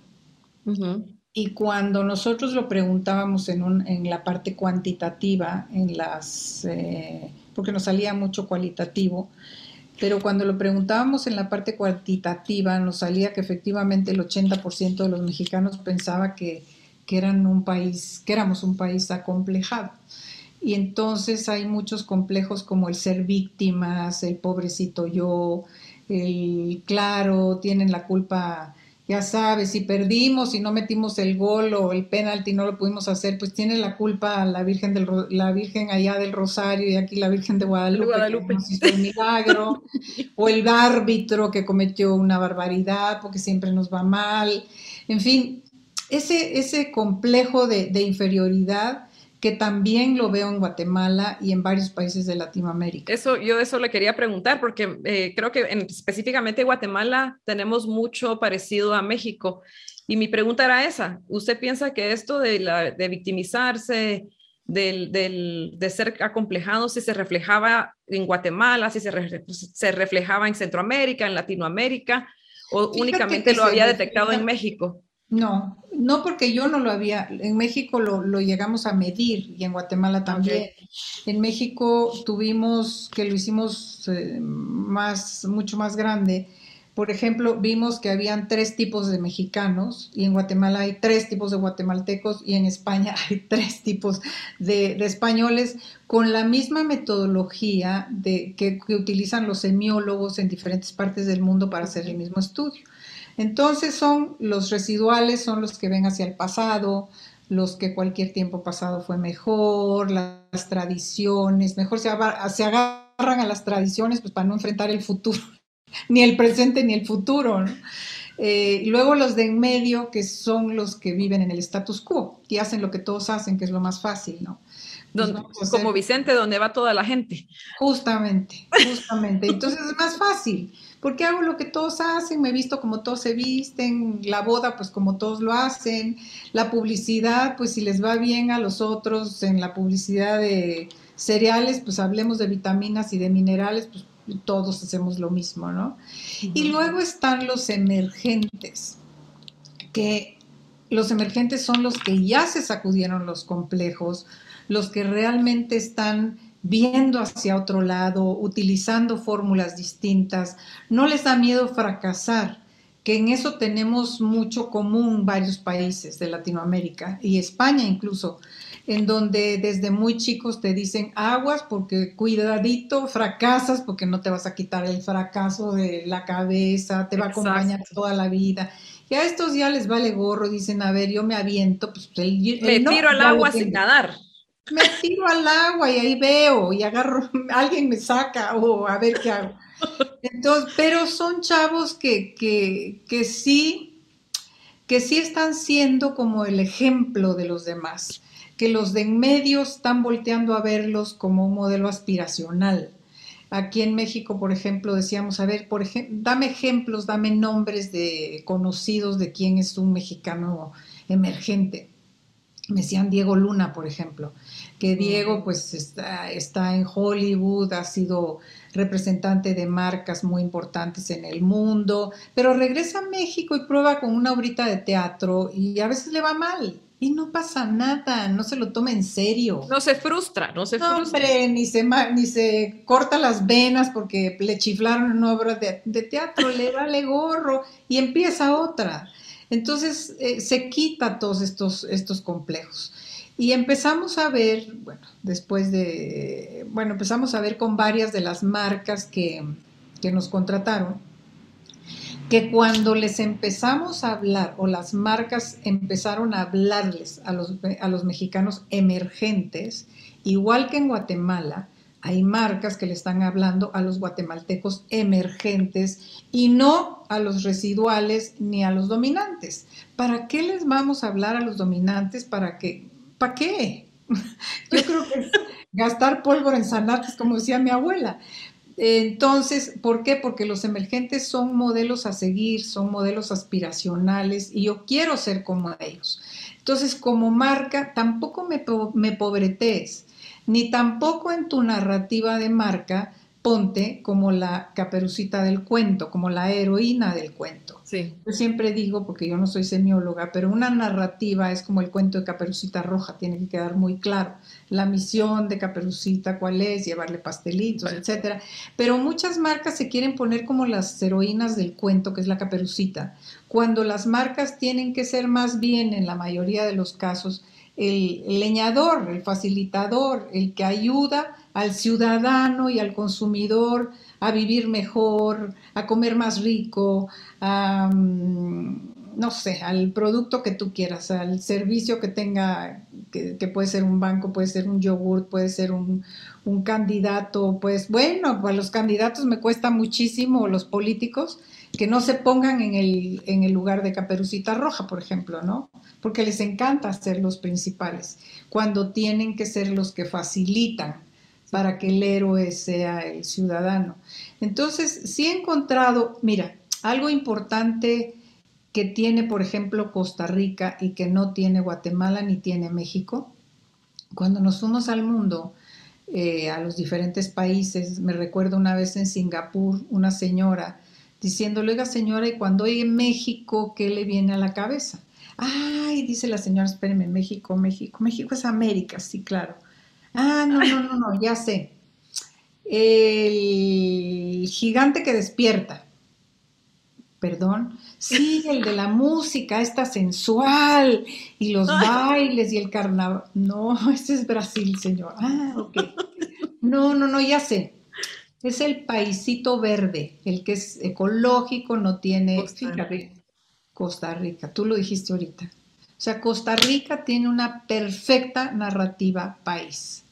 Y cuando nosotros lo preguntábamos en, la parte cuantitativa, en las, eh, porque nos salía mucho cualitativo, pero cuando lo preguntábamos en la parte cuantitativa, nos salía que efectivamente el 80% de los mexicanos pensaba que, eran un país, que éramos un país acomplejado. Y entonces hay muchos complejos como el ser víctimas, el pobrecito yo, el claro, tienen la culpa ya sabes, si perdimos y no metimos el gol o el penalti no lo pudimos hacer, pues tiene la culpa la Virgen del la Virgen allá del Rosario y aquí la Virgen de Guadalupe. Que milagro, [LAUGHS] o el árbitro que cometió una barbaridad porque siempre nos va mal. En fin, ese, ese complejo de, de inferioridad que también lo veo en Guatemala y en varios países de Latinoamérica. Eso, yo eso le quería preguntar, porque eh, creo que en, específicamente Guatemala tenemos mucho parecido a México. Y mi pregunta era esa, ¿usted piensa que esto de, la, de victimizarse, del, del, de ser acomplejado, si se reflejaba en Guatemala, si se, se reflejaba en Centroamérica, en Latinoamérica, o únicamente lo había detectado en México? No, no porque yo no lo había, en México lo, llegamos a medir y en Guatemala también. En México tuvimos, que lo hicimos eh, más, mucho más grande, por ejemplo, vimos que habían tres tipos de mexicanos y en Guatemala hay tres tipos de guatemaltecos y en España [LAUGHS] hay tres tipos de, españoles con la misma metodología de, que utilizan los semiólogos en diferentes partes del mundo para hacer el mismo estudio. Entonces son los residuales, son los que ven hacia el pasado, los que cualquier tiempo pasado fue mejor, las tradiciones, mejor se, agarran a las tradiciones pues, para no enfrentar el futuro, ni el presente ni el futuro. Eh, luego los de en medio, que son los que viven en el status quo y hacen lo que todos hacen, que es lo más fácil, ¿no? como Vicente, donde va toda la gente. Justamente, justamente. Entonces es más fácil porque hago lo que todos hacen, me he visto como todos se visten, la boda pues como todos lo hacen, la publicidad pues si les va bien a los otros en la publicidad de cereales pues hablemos de vitaminas y de minerales pues todos hacemos lo mismo, ¿no? Y luego están los emergentes, que los emergentes son los que ya se sacudieron los complejos, los que realmente están viendo hacia otro lado, utilizando fórmulas distintas. No les da miedo fracasar, que en eso tenemos mucho común varios países de Latinoamérica y España incluso, en donde desde muy chicos te dicen aguas porque cuidadito, fracasas porque no te vas a quitar el fracaso de la cabeza, te va a acompañar toda la vida. Y a estos ya les vale gorro, dicen, a ver, yo me aviento, pues el, me tiro al agua sin nadar me tiro al agua y ahí veo y agarro, [LAUGHS] alguien me saca o a ver qué hago. Entonces, pero son chavos que, que, que sí, que sí están siendo como el ejemplo de los demás, que los de en medio están volteando a verlos como un modelo aspiracional. Aquí en México, por ejemplo, decíamos, a ver, por ejemplo, dame ejemplos, dame nombres de conocidos de quién es un mexicano emergente. Me decían Diego Luna, por ejemplo que Diego pues está, está en Hollywood, ha sido representante de marcas muy importantes en el mundo, pero regresa a México y prueba con una obrita de teatro y a veces le va mal. Y no pasa nada, no se lo toma en serio. No se frustra, no se frustra. Hombre, ni se, ni se corta las venas porque le chiflaron una obra de, de teatro, le vale gorro y empieza otra. Entonces eh, se quita todos estos, estos complejos. Y empezamos a ver, bueno, después de, bueno, empezamos a ver con varias de las marcas que, que nos contrataron, que cuando les empezamos a hablar o las marcas empezaron a hablarles a los, a los mexicanos emergentes, igual que en Guatemala, hay marcas que le están hablando a los guatemaltecos emergentes y no a los residuales ni a los dominantes. ¿Para qué les vamos a hablar a los dominantes? ¿Para qué? ¿Para qué? [LAUGHS] Yo creo que es gastar pólvora en zanates, como decía mi abuela. Entonces, ¿por qué? Porque los emergentes son modelos a seguir, son modelos aspiracionales y yo quiero ser como ellos. Entonces, como marca, tampoco me, me pobretees ni tampoco en tu narrativa de marca ponte como la caperucita del cuento, como la heroína del cuento. Sí. Yo siempre digo, porque yo no soy semióloga, pero una narrativa es como el cuento de Caperucita Roja, tiene que quedar muy claro. La misión de Caperucita, cuál es, llevarle pastelitos, etcétera. Pero muchas marcas se quieren poner como las heroínas del cuento, que es la Caperucita, cuando las marcas tienen que ser más bien, en la mayoría de los casos, el, leñador, el facilitador, el que ayuda al ciudadano y al consumidor a vivir mejor, a comer más rico, a, mm, no sé, al producto que tú quieras, al servicio que tenga, que, puede ser un banco, puede ser un yogur, puede ser un, un candidato, pues bueno, pues los candidatos me cuesta muchísimo, los políticos, que no se pongan en el, en el lugar de Caperucita Roja, por ejemplo, ¿no? Porque les encanta ser los principales, cuando tienen que ser los que facilitan para que el héroe sea el ciudadano. Entonces, sí he encontrado, mira, algo importante que tiene, por ejemplo, Costa Rica y que no tiene Guatemala ni tiene México, cuando nos fuimos al mundo, eh, a los diferentes países, me recuerdo una vez en Singapur, una señora diciéndole, oiga señora, y cuando oye México, ¿qué le viene a la cabeza? Ay, dice la señora, espéreme, México, México, México es América, sí, claro. Ah, no, no, no, no, ya sé. El gigante que despierta. Perdón. Sí, el de la música, esta sensual, y los bailes y el carnaval. No, ese es Brasil, señor. Ah, ok. No, no, no, ya sé. Es el paisito verde, el que es ecológico, no tiene... Costa Rica. Costa Rica, tú lo dijiste ahorita. O sea, Costa Rica tiene una perfecta narrativa país.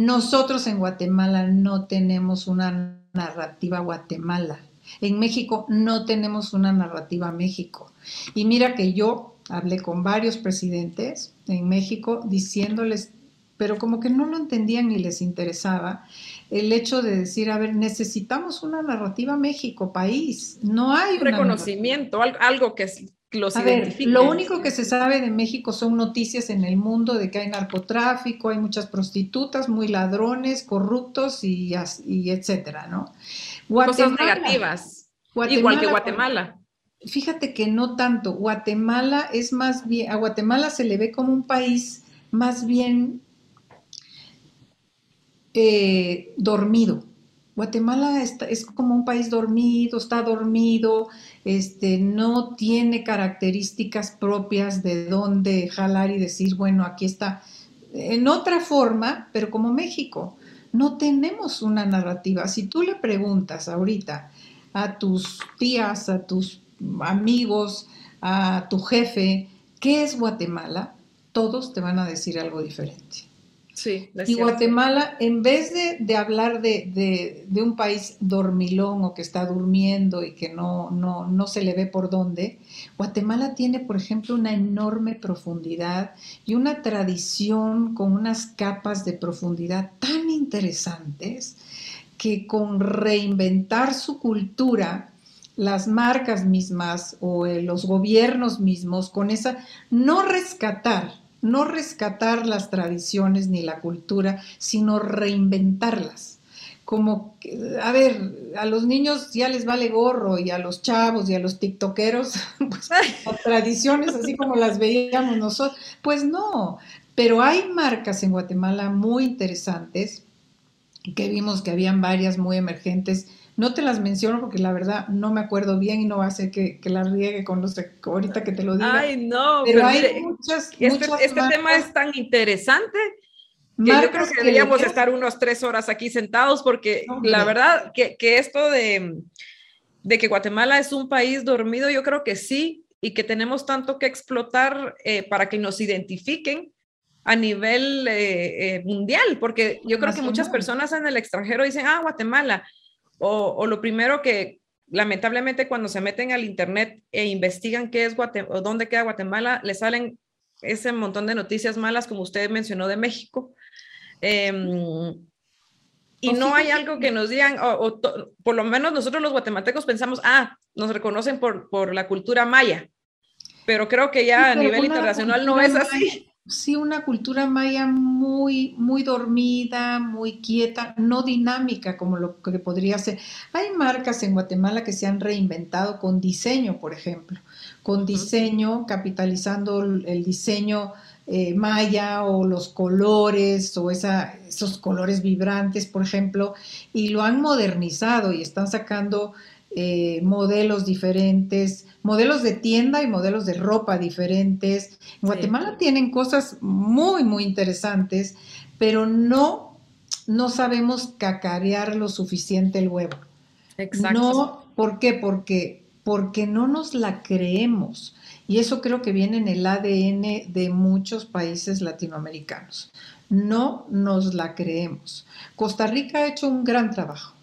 Nosotros en Guatemala no tenemos una narrativa Guatemala. En México no tenemos una narrativa México. Y mira que yo hablé con varios presidentes en México diciéndoles, pero como que no lo entendían ni les interesaba el hecho de decir, a ver, necesitamos una narrativa México, país. No hay un reconocimiento, algo que los a ver, lo único que se sabe de México son noticias en el mundo de que hay narcotráfico, hay muchas prostitutas, muy ladrones, corruptos y, y etcétera, ¿no? Cosas negativas, igual que Guatemala. Fíjate que no tanto. Guatemala es más bien, a Guatemala se le ve como un país más bien eh, dormido. Guatemala es como un país dormido, está dormido, este, no tiene características propias de dónde jalar y decir, bueno, aquí está. En otra forma, pero como México, no tenemos una narrativa. Si tú le preguntas ahorita a tus tías, a tus amigos, a tu jefe, ¿qué es Guatemala? Todos te van a decir algo diferente y Guatemala, en vez de, hablar de, un país dormilón o que está durmiendo y que no, no, no se le ve por dónde, Guatemala tiene, por ejemplo, una enorme profundidad y una tradición con unas capas de profundidad tan interesantes que con reinventar su cultura, las marcas mismas o eh, los gobiernos mismos, con esa, no rescatar, no rescatar las tradiciones ni la cultura, sino reinventarlas. Como, a ver, a los niños ya les vale gorro y a los chavos y a los tiktokeros, [LAUGHS] pues [LAUGHS] las tradiciones así como las veíamos nosotros, pues no, pero hay marcas en Guatemala muy interesantes que vimos que habían varias muy emergentes, No te las menciono porque la verdad no me acuerdo bien y no va a ser que, que las riegue con los ahorita que te lo diga. Ay, no, pero, hay muchas, este, este tema es tan interesante que yo creo que deberíamos estar unos tres horas aquí sentados porque la verdad que, que esto de, de, que Guatemala es un país dormido, yo creo que sí, y que tenemos tanto que explotar eh, para que nos identifiquen a nivel eh, eh, mundial, porque yo creo que muchas personas en el extranjero dicen, ah, Guatemala, o, o, lo primero que lamentablemente cuando se meten al internet e investigan qué es Guatemala, o dónde queda Guatemala, le salen ese montón de noticias malas, como usted mencionó de México. Em, y no hay algo que nos digan, o, por lo menos nosotros los guatemaltecos pensamos, ah, nos reconocen por, por la cultura maya, pero creo que ya a nivel internacional no es así. Sí, una cultura maya muy, muy dormida, muy quieta, no dinámica como lo que podría ser. Hay marcas en Guatemala que se han reinventado con diseño, por ejemplo, con diseño, capitalizando el diseño eh, maya o los colores o esa, esos colores vibrantes, por ejemplo, y lo han modernizado y están sacando eh, modelos diferentes, modelos de tienda y modelos de ropa diferentes. En Guatemala tienen cosas muy, muy interesantes, pero no, no sabemos cacarear lo suficiente el huevo. Exacto. No, ¿Por qué? Porque, porque no nos la creemos. Y eso creo que viene en el ADN de muchos países latinoamericanos. No nos la creemos. Costa Rica ha hecho un gran trabajo.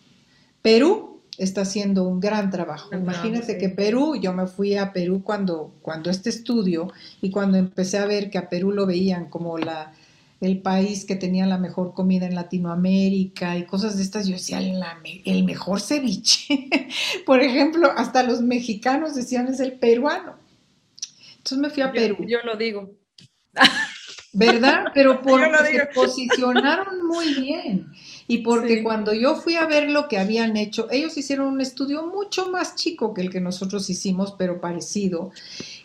Perú está haciendo un gran trabajo. Imagínense que Perú, yo me fui a Perú cuando, cuando este estudio y cuando empecé a ver que a Perú lo veían como la, el país que tenía la mejor comida en Latinoamérica y cosas de estas, yo decía, el mejor ceviche. [LAUGHS] Por ejemplo, hasta los mexicanos decían es el peruano. Entonces me fui a Perú. Yo, lo digo. ¿Verdad? Pero [LAUGHS] porque se posicionaron muy bien. Y porque cuando yo fui a ver lo que habían hecho, ellos hicieron un estudio mucho más chico que el que nosotros hicimos, pero parecido.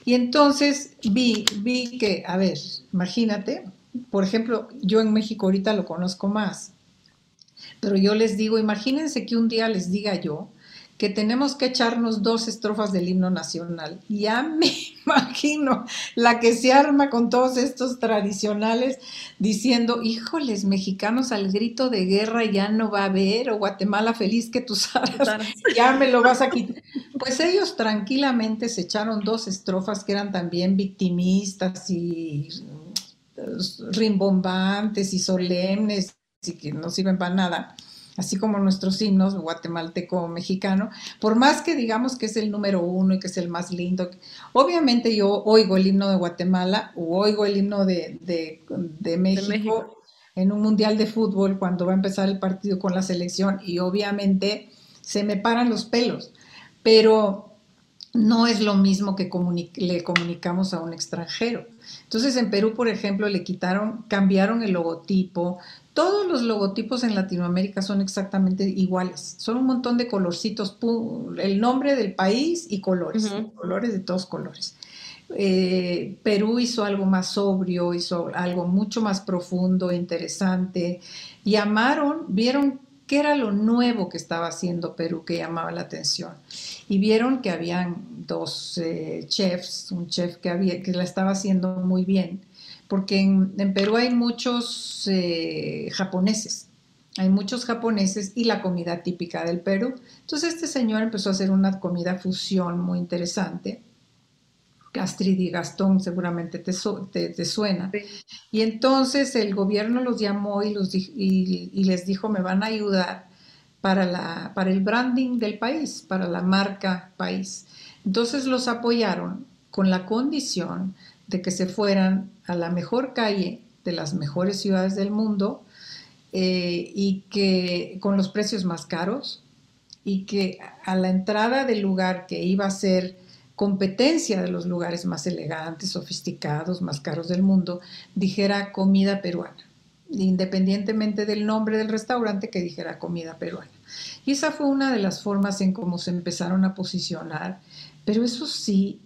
Y entonces vi, vi que, a ver, imagínate, por ejemplo, yo en México ahorita lo conozco más, pero yo les digo, imagínense que un día les diga yo, que tenemos que echarnos dos estrofas del himno nacional. Ya me [LAUGHS] imagino la que se arma con todos estos tradicionales diciendo, híjoles, mexicanos al grito de guerra ya no va a haber, o Guatemala feliz que tú sabes, [LAUGHS] ya me lo vas a quitar. Pues ellos tranquilamente se echaron dos estrofas que eran también victimistas y rimbombantes y solemnes y que no sirven para nada así como nuestros himnos guatemalteco mexicano, por más que digamos que es el número uno y que es el más lindo, obviamente yo oigo el himno de Guatemala o oigo el himno de, México, en un mundial de fútbol cuando va a empezar el partido con la selección y obviamente se me paran los pelos, pero no es lo mismo que le comunicamos a un extranjero. Entonces en Perú, por ejemplo, le quitaron, cambiaron el logotipo, todos los logotipos en Latinoamérica son exactamente iguales. Son un montón de colorcitos, el nombre del país y colores, colores de todos colores. Eh, Perú hizo algo más sobrio, hizo algo mucho más profundo, interesante. Llamaron, vieron qué era lo nuevo que estaba haciendo Perú que llamaba la atención. Y vieron que habían dos eh, chefs, un chef que, había, que la estaba haciendo muy bien porque en, Perú hay muchos eh, japoneses, hay muchos japoneses y la comida típica del Perú. Entonces este señor empezó a hacer una comida fusión muy interesante. Gastrid y Gastón seguramente te, te, suena. Y entonces el gobierno los llamó y, los, y, les dijo, me van a ayudar para, la, para el branding del país, para la marca país. Entonces los apoyaron con la condición de que se fueran a la mejor calle de las mejores ciudades del mundo eh, y que con los precios más caros y que a la entrada del lugar que iba a ser competencia de los lugares más elegantes, sofisticados, más caros del mundo, dijera comida peruana, independientemente del nombre del restaurante que dijera comida peruana. Y esa fue una de las formas en cómo se empezaron a posicionar, pero eso sí,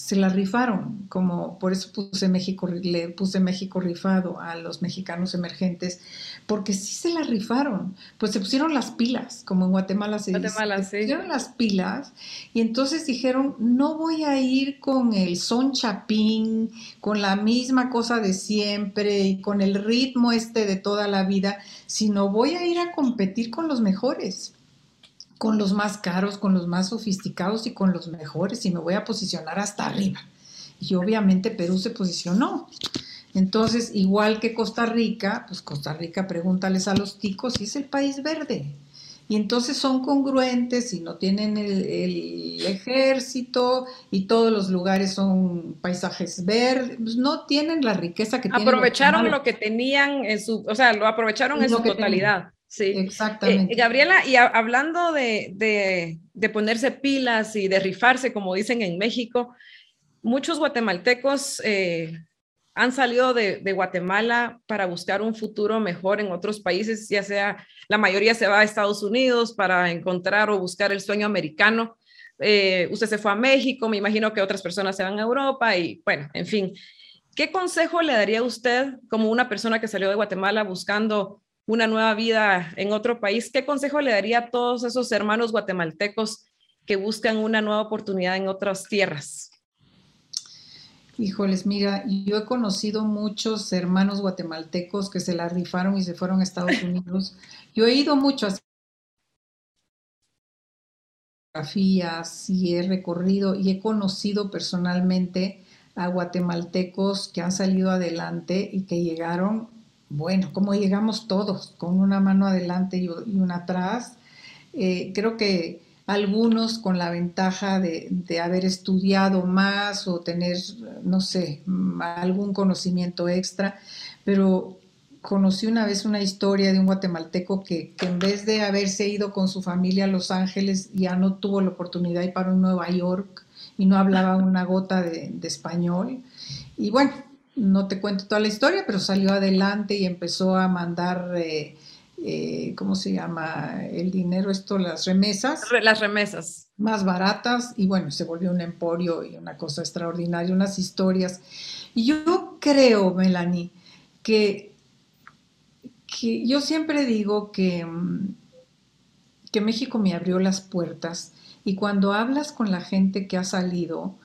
se la rifaron, como por eso puse México, le puse México rifado a los mexicanos emergentes, porque sí se la rifaron, pues se pusieron las pilas, como en Guatemala se Guatemala, dice, se pusieron las pilas y entonces dijeron, no voy a ir con el son chapín, con la misma cosa de siempre y con el ritmo este de toda la vida, sino voy a ir a competir con los mejores con los más caros, con los más sofisticados y con los mejores y me voy a posicionar hasta arriba. Y obviamente Perú se posicionó. Entonces, igual que Costa Rica, pues Costa Rica, pregúntales a los ticos si es el país verde. Y entonces son congruentes y no tienen el, ejército y todos los lugares son paisajes verdes, pues no tienen la riqueza que tienen. Aprovecharon lo que tenían en su, o sea, lo aprovecharon en su totalidad. Sí, exactamente. Eh, Gabriela, y hablando de, ponerse pilas y de rifarse, como dicen en México, muchos guatemaltecos eh, han salido de, Guatemala para buscar un futuro mejor en otros países, ya sea la mayoría se va a Estados Unidos para encontrar o buscar el sueño americano. Eh, usted se fue a México, me imagino que otras personas se van a Europa y bueno, en fin. ¿Qué consejo le daría usted como una persona que salió de Guatemala buscando una nueva vida en otro país, ¿qué consejo le daría a todos esos hermanos guatemaltecos que buscan una nueva oportunidad en otras tierras? Híjoles, mira, yo he conocido muchos hermanos guatemaltecos que se la rifaron y se fueron a Estados [LAUGHS] Unidos. Yo he ido mucho a fotografías y he recorrido y he conocido personalmente a guatemaltecos que han salido adelante y que llegaron bueno, como llegamos todos, con una mano adelante y una atrás, eh, creo que algunos con la ventaja de, haber estudiado más o tener, no sé, algún conocimiento extra, pero conocí una vez una historia de un guatemalteco que, en vez de haberse ido con su familia a Los Ángeles, ya no tuvo la oportunidad y para en Nueva York y no hablaba una gota de, de español. Y bueno, no te cuento toda la historia, pero salió adelante y empezó a mandar, eh, eh, ¿cómo se llama? El dinero, esto, las remesas. Las remesas. Más baratas y bueno, se volvió un emporio y una cosa extraordinaria, unas historias. Y yo creo, Melanie, que, que yo siempre digo que, mm, que México me abrió las puertas y cuando hablas con la gente que ha salido,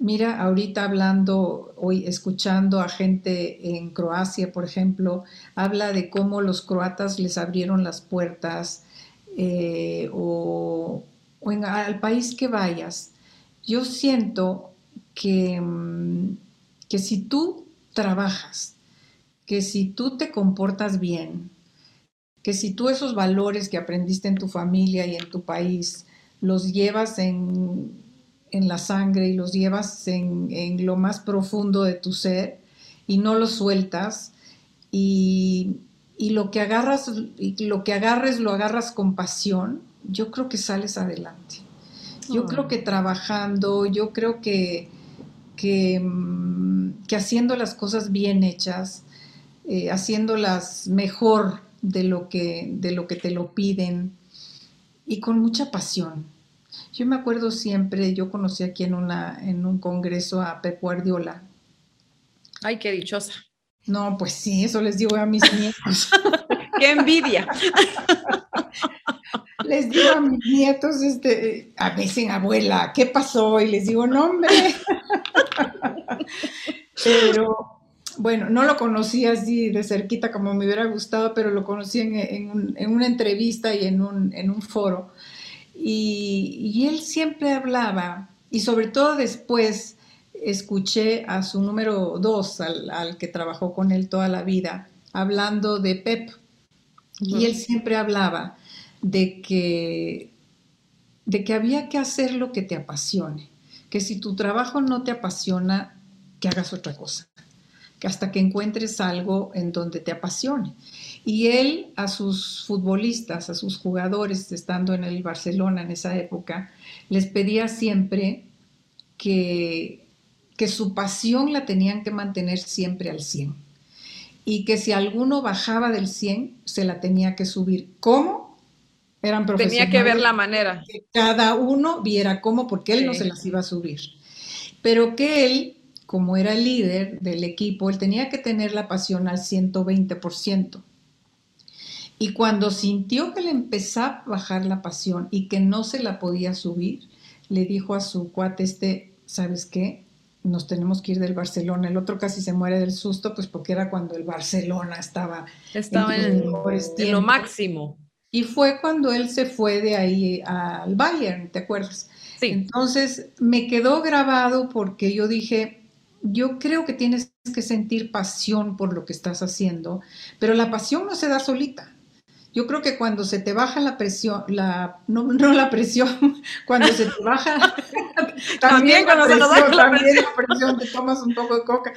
Mira, ahorita hablando, hoy escuchando a gente en Croacia, por ejemplo, habla de cómo los croatas les abrieron las puertas eh, o, en, al país que vayas. Yo siento que, mm, que si tú trabajas, que si tú te comportas bien, que si tú esos valores que aprendiste en tu familia y en tu país los llevas en en la sangre y los llevas en, lo más profundo de tu ser y no los sueltas. Y, lo que agarras lo que agarres lo agarras con pasión, yo creo que sales adelante. Yo creo que trabajando, yo creo que, que, mm, haciendo las cosas bien hechas, eh, haciéndolas mejor de lo, que, de lo que te lo piden y con mucha pasión yo me acuerdo siempre, yo conocí aquí en, una, en un congreso a Pep Guardiola. Ay, qué dichosa. No, pues sí, eso les digo a mis [LAUGHS] nietos. ¡Qué envidia! les digo a mis nietos, este, a veces abuela, ¿qué pasó? Y les digo, no, hombre. pero bueno, no lo conocí así de cerquita como me hubiera gustado, pero lo conocí en, en una entrevista y en un, en un foro. Y, él siempre hablaba, y sobre todo después escuché a su número dos, al, que trabajó con él toda la vida, hablando de Pep. Y él siempre hablaba de que, de que había que hacer lo que te apasione, que si tu trabajo no te apasiona, que hagas otra cosa, que hasta que encuentres algo en donde te apasione. Y él a sus futbolistas, a sus jugadores, estando en el Barcelona en esa época, les pedía siempre que, que su pasión la tenían que mantener siempre al 100. Y que si alguno bajaba del 100, se la tenía que subir. ¿Cómo? Eran profesionales. Tenía que ver la manera. Que cada uno viera cómo, porque él no se las iba a subir. pero que él, como era el líder del equipo, él tenía que tener la pasión al 120%. Y cuando sintió que le empezaba a bajar la pasión y que no se la podía subir, le dijo a su cuate este, ¿sabes qué? Nos tenemos que ir del Barcelona. El otro casi se muere del susto, pues porque era cuando el Barcelona estaba, estaba en, en lo máximo. Y fue cuando él se fue de ahí al Bayern, ¿te acuerdas? Sí. Entonces me quedó grabado porque yo dije, yo creo que tienes que sentir pasión por lo que estás haciendo, pero la pasión no se da solita. Yo creo que cuando se te baja la presión, la, no, no la presión, [LAUGHS] cuando se te baja, [LAUGHS] también, cuando se te baja la presión, te tomas un poco de coca,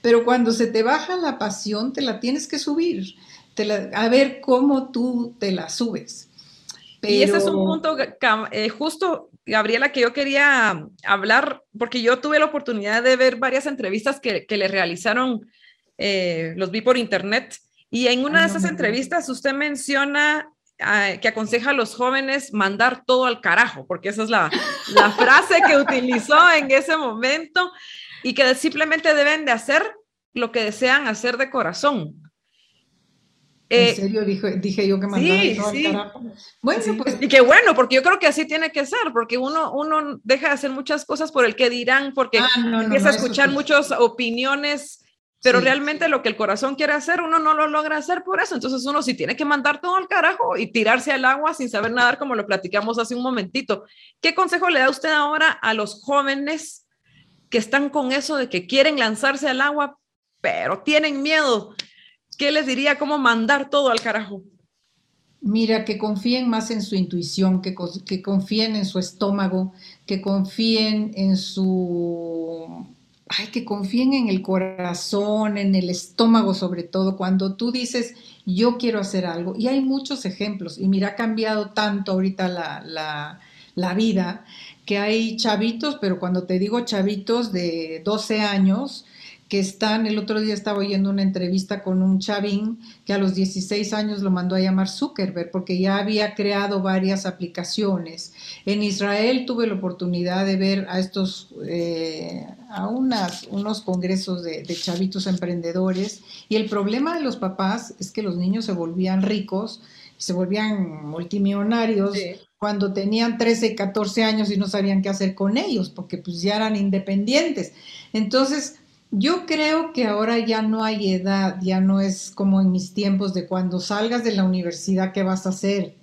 pero cuando se te baja la pasión, te la tienes que subir, a ver cómo tú te la subes. Y ese es un punto eh, justo, Gabriela, que yo quería hablar, porque yo tuve la oportunidad de ver varias entrevistas que, que le realizaron, eh, los vi por internet, y en una de esas entrevistas usted menciona ah, que aconseja a los jóvenes mandar todo al carajo, porque esa es la, la [LAUGHS] frase que utilizó en ese momento y que simplemente deben de hacer lo que desean hacer de corazón. ¿En eh, serio dije, yo que mandara todo al carajo? Bueno, pues. Y que bueno, porque yo creo que así tiene que ser, porque uno, uno deja de hacer muchas cosas por el que dirán, porque ah, empieza a escuchar muchas opiniones pero realmente lo que el corazón quiere hacer, uno no lo logra hacer por eso. Entonces uno sí tiene que mandar todo al carajo y tirarse al agua sin saber nadar, como lo platicamos hace un momentito. ¿Qué consejo le da usted ahora a los jóvenes que están con eso de que quieren lanzarse al agua, pero tienen miedo? ¿Qué les diría cómo mandar todo al carajo? Mira, que confíen más en su intuición, que, que confíen en su estómago, que confíen en su ay, que confíen en el corazón, en el estómago sobre todo, cuando tú dices, yo quiero hacer algo. Y hay muchos ejemplos, y mira, ha cambiado tanto ahorita la, la, la vida, que hay chavitos, pero cuando te digo chavitos de 12 años, que están, el otro día estaba oyendo una entrevista con un chavín que a los 16 años lo mandó a llamar Zuckerberg porque ya había creado varias aplicaciones. En Israel tuve la oportunidad de ver a estos, eh, a unas, unos congresos de, chavitos emprendedores y el problema de los papás es que los niños se volvían ricos, se volvían multimillonarios. cuando tenían 13, 14 años y no sabían qué hacer con ellos, porque pues ya eran independientes. Entonces, yo creo que ahora ya no hay edad, ya no es como en mis tiempos de cuando salgas de la universidad, ¿qué vas a hacer?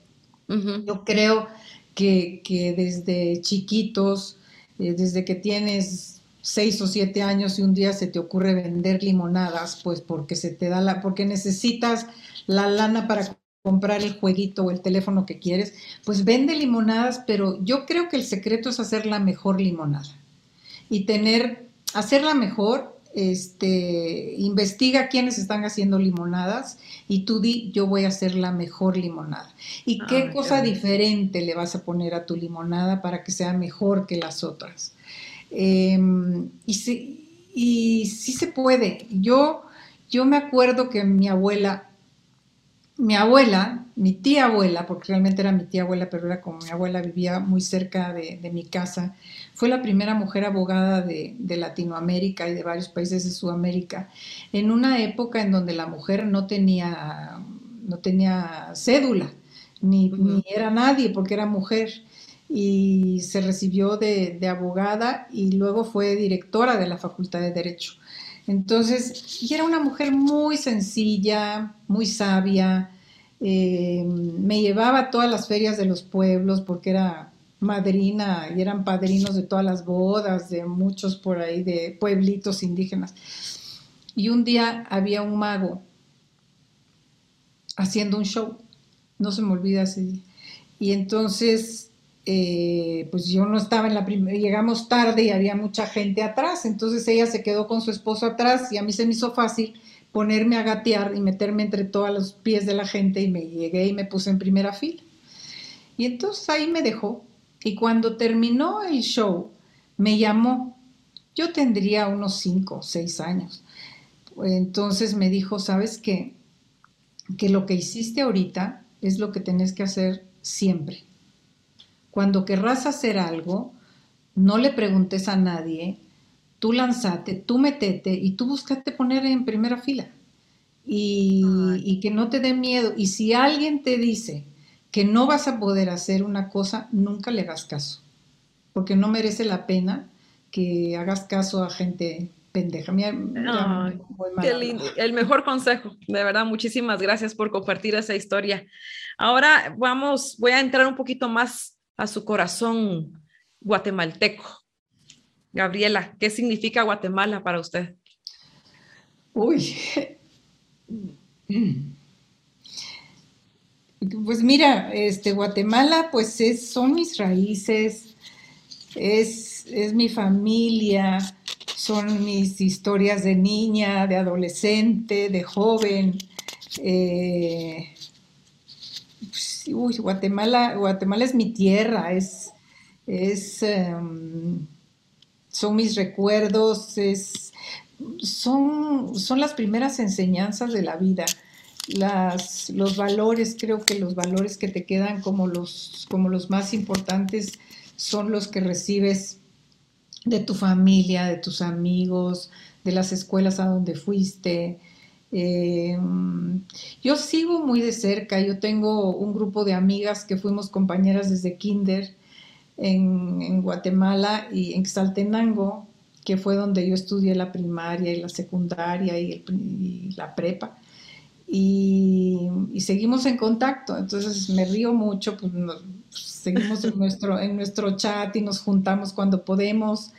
Yo creo que, desde chiquitos, eh, desde que tienes seis o siete años y un día se te ocurre vender limonadas, pues porque se te da la, porque necesitas la lana para comprar el jueguito o el teléfono que quieres, pues vende limonadas, pero yo creo que el secreto es hacer la mejor limonada y tener, hacerla mejor este, investiga quiénes están haciendo limonadas y tú di, yo voy a hacer la mejor limonada. ¿Y ah, qué cosa diferente le vas a poner a tu limonada para que sea mejor que las otras? Em, y, sí, y sí se puede. Yo, yo me acuerdo que mi abuela, mi abuela, mi tía abuela, porque realmente era mi tía abuela, pero era como mi abuela vivía muy cerca de, de mi casa, fue la primera mujer abogada de, Latinoamérica y de varios países de Sudamérica, en una época en donde la mujer no tenía, no tenía cédula, ni, era nadie porque era mujer y se recibió de, abogada y luego fue directora de la Facultad de Derecho. Entonces, y era una mujer muy sencilla, muy sabia, eh, me llevaba a todas las ferias de los pueblos porque era madrina y eran padrinos de todas las bodas, de muchos por ahí, de pueblitos indígenas. Y un día había un mago haciendo un show, no se me olvida ese día. Y entonces, eh, pues yo no estaba en la primera, llegamos tarde y había mucha gente atrás, entonces ella se quedó con su esposo atrás y a mí se me hizo fácil ponerme a gatear y meterme entre todos los pies de la gente y me llegué y me puse en primera fila. Y entonces ahí me dejó y cuando terminó el show, me llamó. Yo tendría unos cinco o seis años. Entonces me dijo, ¿sabes qué? Que lo que hiciste ahorita es lo que tenés que hacer siempre. Cuando querrás hacer algo, no le preguntes a nadie, tú lanzate, tú metete y tú buscate poner en primera fila. Y, y, que no te dé miedo. Y si alguien te dice que no vas a poder hacer una cosa, nunca le hagas caso, porque no merece la pena que hagas caso a gente pendeja. qué lindo. El mejor consejo, de verdad, muchísimas gracias por compartir esa historia. Ahora vamos, voy a entrar un poquito más a su corazón guatemalteco. Gabriela, ¿qué significa Guatemala para usted? Uy. Pues mira, este Guatemala, pues es, son mis raíces, es, es mi familia, son mis historias de niña, de adolescente, de joven. Eh, uy, Guatemala, Guatemala es mi tierra, es, es em, son mis recuerdos, es, son, son las primeras enseñanzas de la vida. Las, los valores, creo que los valores que te quedan como los, como los más importantes son los que recibes de tu familia, de tus amigos, de las escuelas a donde fuiste. Eh, yo sigo muy de cerca, yo tengo un grupo de amigas que fuimos compañeras desde kinder en, Guatemala y en Xaltenango, que fue donde yo estudié la primaria y la secundaria y, la prepa. Y, seguimos en contacto, entonces me río mucho, pues, seguimos en nuestro, en nuestro chat y nos juntamos cuando podemos.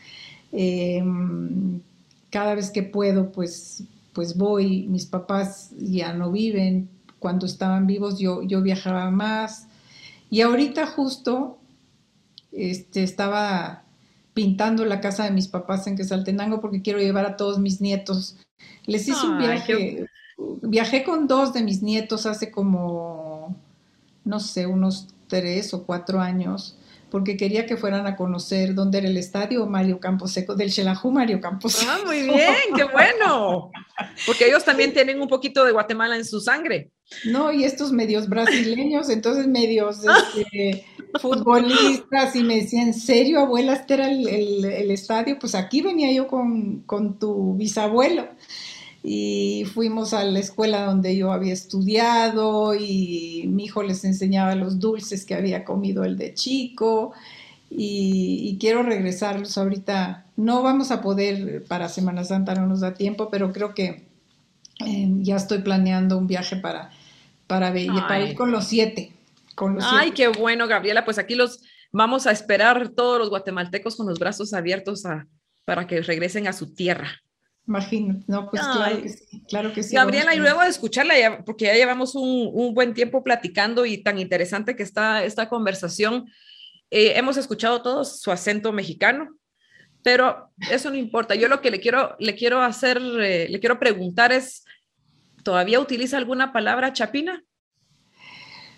Em, cada vez que puedo, pues, pues voy. Mis papás ya no viven. Cuando estaban vivos yo, yo viajaba más. Y ahorita justo este, estaba pintando la casa de mis papás en Quesaltenango porque quiero llevar a todos mis nietos. Les hice un viaje, viajé con dos de mis nietos hace como, no sé, unos tres o cuatro años porque quería que fueran a conocer dónde era el estadio Mario Camposeco, del Xelajú Mario Camposeco. Ah, muy bien, qué bueno. Porque ellos también tienen un poquito de Guatemala en su sangre. No, y estos medios brasileños, entonces medios este, futbolistas, y me decían, ¿en serio, abuela, este era el, estadio? Pues aquí venía yo con, con tu bisabuelo y fuimos a la escuela donde yo había estudiado y mi hijo les enseñaba los dulces que había comido el de chico y, quiero regresarlos ahorita. No vamos a poder para Semana Santa, no nos da tiempo, pero creo que em, ya estoy planeando un viaje para, para, ir con los siete. Con Ay, qué bueno, Gabriela. Pues aquí los vamos a esperar todos los guatemaltecos con los brazos abiertos para que regresen a su tierra. Imagino, no, pues claro que sí, claro que sí. Gabriela, y luego de escucharla, porque ya llevamos un, buen tiempo platicando y tan interesante que está esta conversación, eh, hemos escuchado todos su acento mexicano, pero eso no importa. Yo lo que le quiero, le quiero hacer, eh, le quiero preguntar es, ¿todavía utiliza alguna palabra chapina?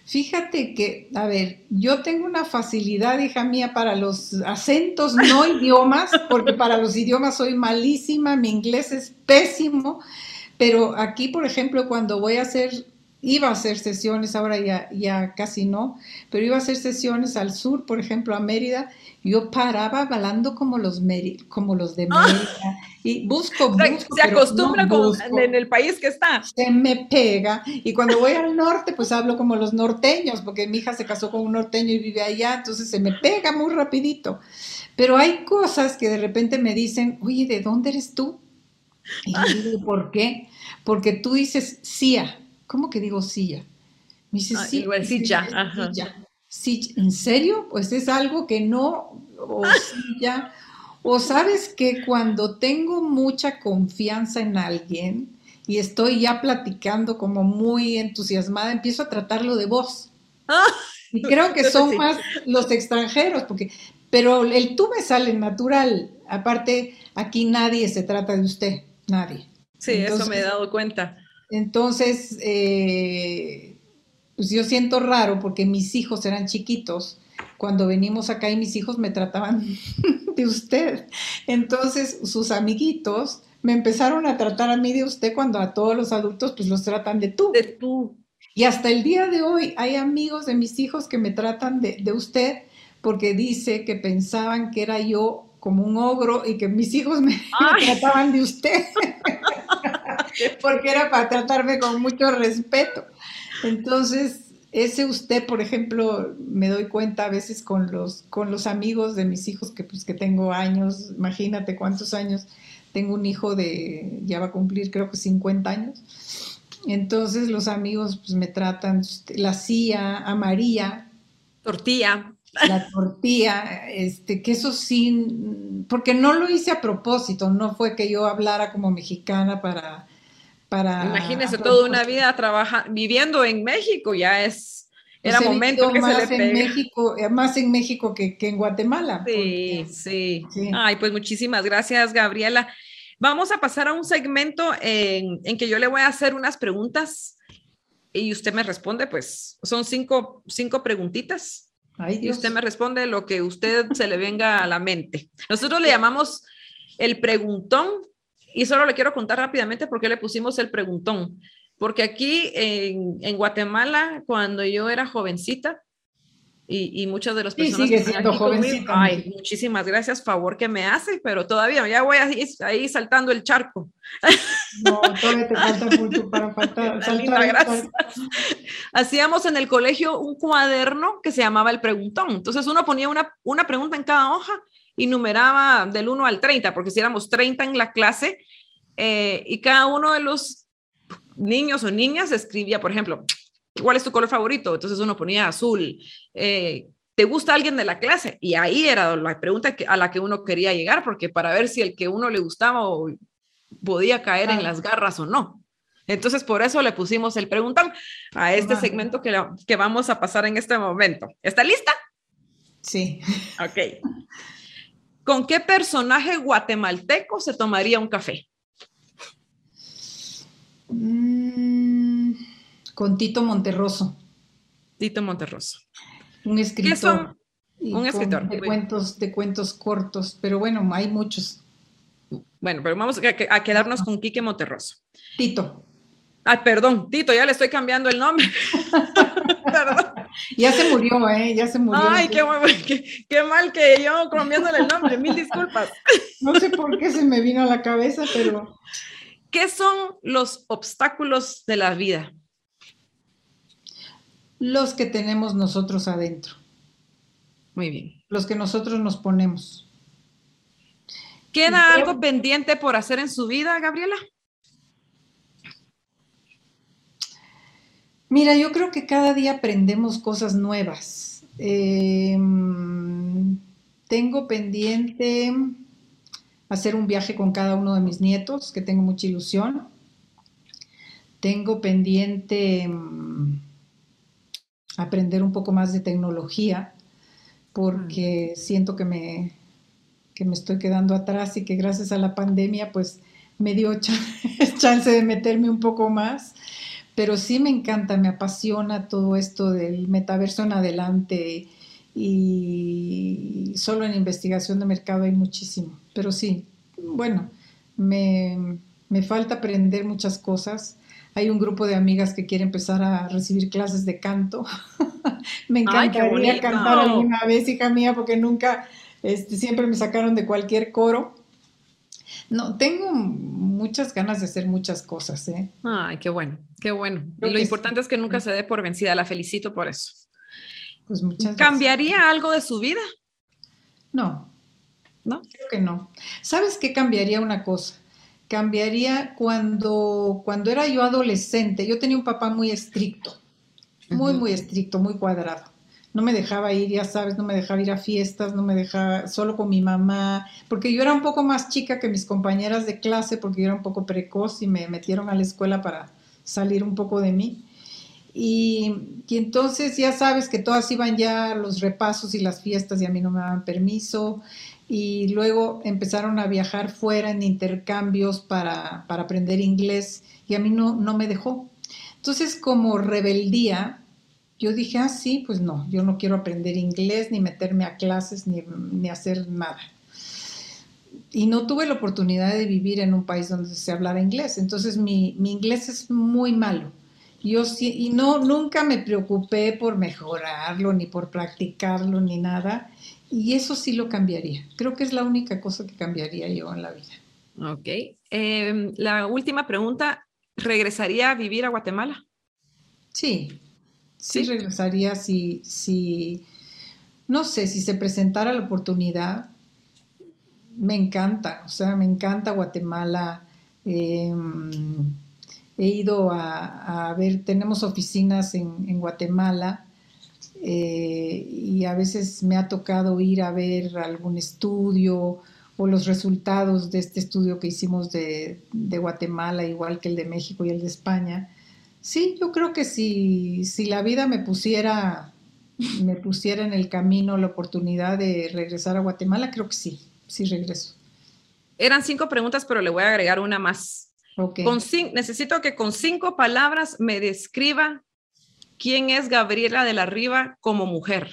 Fíjate que, a ver, yo tengo una facilidad, hija mía, para los acentos, no idiomas, [LAUGHS] porque para los idiomas soy malísima, mi inglés es pésimo, pero aquí, por ejemplo, cuando voy a hacer, iba a hacer sesiones, ahora ya, ya casi no, pero iba a hacer sesiones al sur, por ejemplo, a Mérida, yo paraba hablando como los, como los de ah. Mérida y busco, busco Se acostumbra en el país que está. Se me pega y cuando voy al norte pues hablo como los norteños porque mi hija se casó con un norteño y vive allá, entonces se me pega muy rapidito. Pero hay cosas que de repente me dicen, oye, ¿de dónde eres tú? Y yo digo, ¿por qué? Porque tú dices Cia. ¿Cómo que digo Cia? Me dice, sí, igual Ajá. Sí, ¿en serio? Pues es algo que no, o ya, o sabes que cuando tengo mucha confianza en alguien y estoy ya platicando como muy entusiasmada, empiezo a tratarlo de voz. Ah. y creo que [LAUGHS] son más los extranjeros, porque, pero el tú me sale natural. Aparte, aquí nadie se trata de usted, nadie. Sí, eso me he dado cuenta. Entonces, eh, pues yo siento raro porque mis hijos eran chiquitos cuando venimos acá y mis hijos me trataban [LAUGHS] de usted. Entonces sus amiguitos me empezaron a tratar a mí de usted cuando a todos los adultos pues los tratan de tú. De tú. Y hasta el día de hoy hay amigos de mis hijos que me tratan de, de usted porque dice que pensaban que era yo como un ogro y que mis hijos me, [LAUGHS] trataban de usted, [LAUGHS] porque era para tratarme con mucho respeto. Entonces, ese usted, por ejemplo, me doy cuenta a veces con los, con los amigos de mis hijos, que pues que tengo años, imagínate cuántos años, tengo un hijo de, ya va a cumplir creo que 50 años. Entonces los amigos pues me tratan, la CIA, a María. Tortilla. La tortilla, este, que eso sí, porque no lo hice a propósito, no fue que yo hablara como mexicana para, para... Imagínese toda una vida trabajando, viviendo en México, ya es, era pues momento que se le en México, eh, más en México que, en Guatemala. Sí, sí, sí, Ay, pues muchísimas gracias, Gabriela. Vamos a pasar a un segmento en, en, que yo le voy a hacer unas preguntas y usted me responde, pues son cinco, cinco preguntitas. Ay, y usted me responde lo que usted se le venga a la mente. Nosotros le llamamos el preguntón y solo le quiero contar rápidamente por qué le pusimos el preguntón. Porque aquí en, en Guatemala, cuando yo era jovencita, y, y muchas de las personas que siendo ay, muchísimas gracias, favor que me hace, pero todavía ya voy ahí, ahí saltando el charco. No, todavía te falta [LAUGHS] mucho para faltar. Hacíamos en el colegio un cuaderno que se llamaba el preguntón. Entonces uno ponía una, una pregunta en cada hoja y numeraba del 1 al 30, porque si éramos 30 en la clase, eh, y cada uno de los niños o niñas escribía, por ejemplo, ¿cuál es tu color favorito? Entonces uno ponía azul. Eh, ¿Te gusta alguien de la clase? Y ahí era la pregunta a la que uno quería llegar, porque para ver si el que uno le gustaba podía caer en las garras o no. Entonces, por eso le pusimos el preguntón a este segmento que, que vamos a pasar en este momento. ¿Está lista? Sí. Ok. ¿Con qué personaje guatemalteco se tomaría un café? Mm, con Tito Monterroso. Tito Monterroso. Un escritor. Un escritor. De cuentos, de cuentos cortos, pero bueno, hay muchos. Bueno, pero vamos a, quedarnos con Quique Monterroso. Tito. Ah, perdón, Tito, ya le estoy cambiando el nombre. [LAUGHS] Ya se murió, ¿eh? Ya se murió. Ay, qué, qué, mal que yo cambiándole el nombre, mil disculpas. No sé por qué se me vino a la cabeza, pero... ¿Qué son los obstáculos de la vida? Los que tenemos nosotros adentro. Muy bien. Los que nosotros nos ponemos. ¿Queda algo pendiente por hacer en su vida, Gabriela? Mira, yo creo que cada día aprendemos cosas nuevas. Em, tengo pendiente hacer un viaje con cada uno de mis nietos, que tengo mucha ilusión. Tengo pendiente em, aprender un poco más de tecnología, porque mm. siento que me, que me estoy quedando atrás y que gracias a la pandemia, pues me dio [LAUGHS] chance de meterme un poco más pero sí me encanta, me apasiona todo esto del metaverso en adelante y solo en investigación de mercado hay muchísimo, pero sí, bueno, me, falta aprender muchas cosas. Hay un grupo de amigas que quiere empezar a recibir clases de canto. [LAUGHS] me encantaría cantar alguna vez, hija mía, porque nunca, este, siempre me sacaron de cualquier coro. No, tengo muchas ganas de hacer muchas cosas, ¿eh? Ay, qué bueno, qué bueno. y lo importante es que nunca se dé por vencida, la felicito por eso. Pues muchas ¿Cambiaría algo de su vida? No, no, creo que no. ¿Sabes qué cambiaría una cosa? Cambiaría cuando, cuando era yo adolescente, yo tenía un papá muy estricto, muy, muy estricto, muy cuadrado no me dejaba ir, ya sabes, no me dejaba ir a fiestas, no me dejaba solo con mi mamá, porque yo era un poco más chica que mis compañeras de clase, porque yo era un poco precoz y me metieron a la escuela para salir un poco de mí. Y, entonces ya sabes que todas iban ya los repasos y las fiestas y a mí no me daban permiso. Y luego empezaron a viajar fuera en intercambios para, para aprender inglés y a mí no, no me dejó. Entonces como rebeldía, yo dije, ah, sí, pues no, yo no quiero aprender inglés, ni meterme a clases, ni, hacer nada. Y no tuve la oportunidad de vivir en un país donde se hablara inglés, entonces mi, inglés es muy malo. Yo sí, y no, nunca me preocupé por mejorarlo, ni por practicarlo, ni nada. Y eso sí lo cambiaría. Creo que es la única cosa que cambiaría yo en la vida. Ok. Em, la última pregunta, ¿regresaría a vivir a Guatemala? Sí, sí, regresaría si, si, no sé, si se presentara la oportunidad. Me encanta, o sea, me encanta Guatemala. Em, he ido a, ver, tenemos oficinas en, Guatemala eh, y a veces me ha tocado ir a ver algún estudio o los resultados de este estudio que hicimos de, Guatemala, igual que el de México y el de España. Sí, yo creo que si, si la vida me pusiera, me pusiera en el camino la oportunidad de regresar a Guatemala, creo que sí, sí regreso. Eran cinco preguntas, pero le voy a agregar una más necesito que con cinco palabras me describa quién es Gabriela de la Riva como mujer.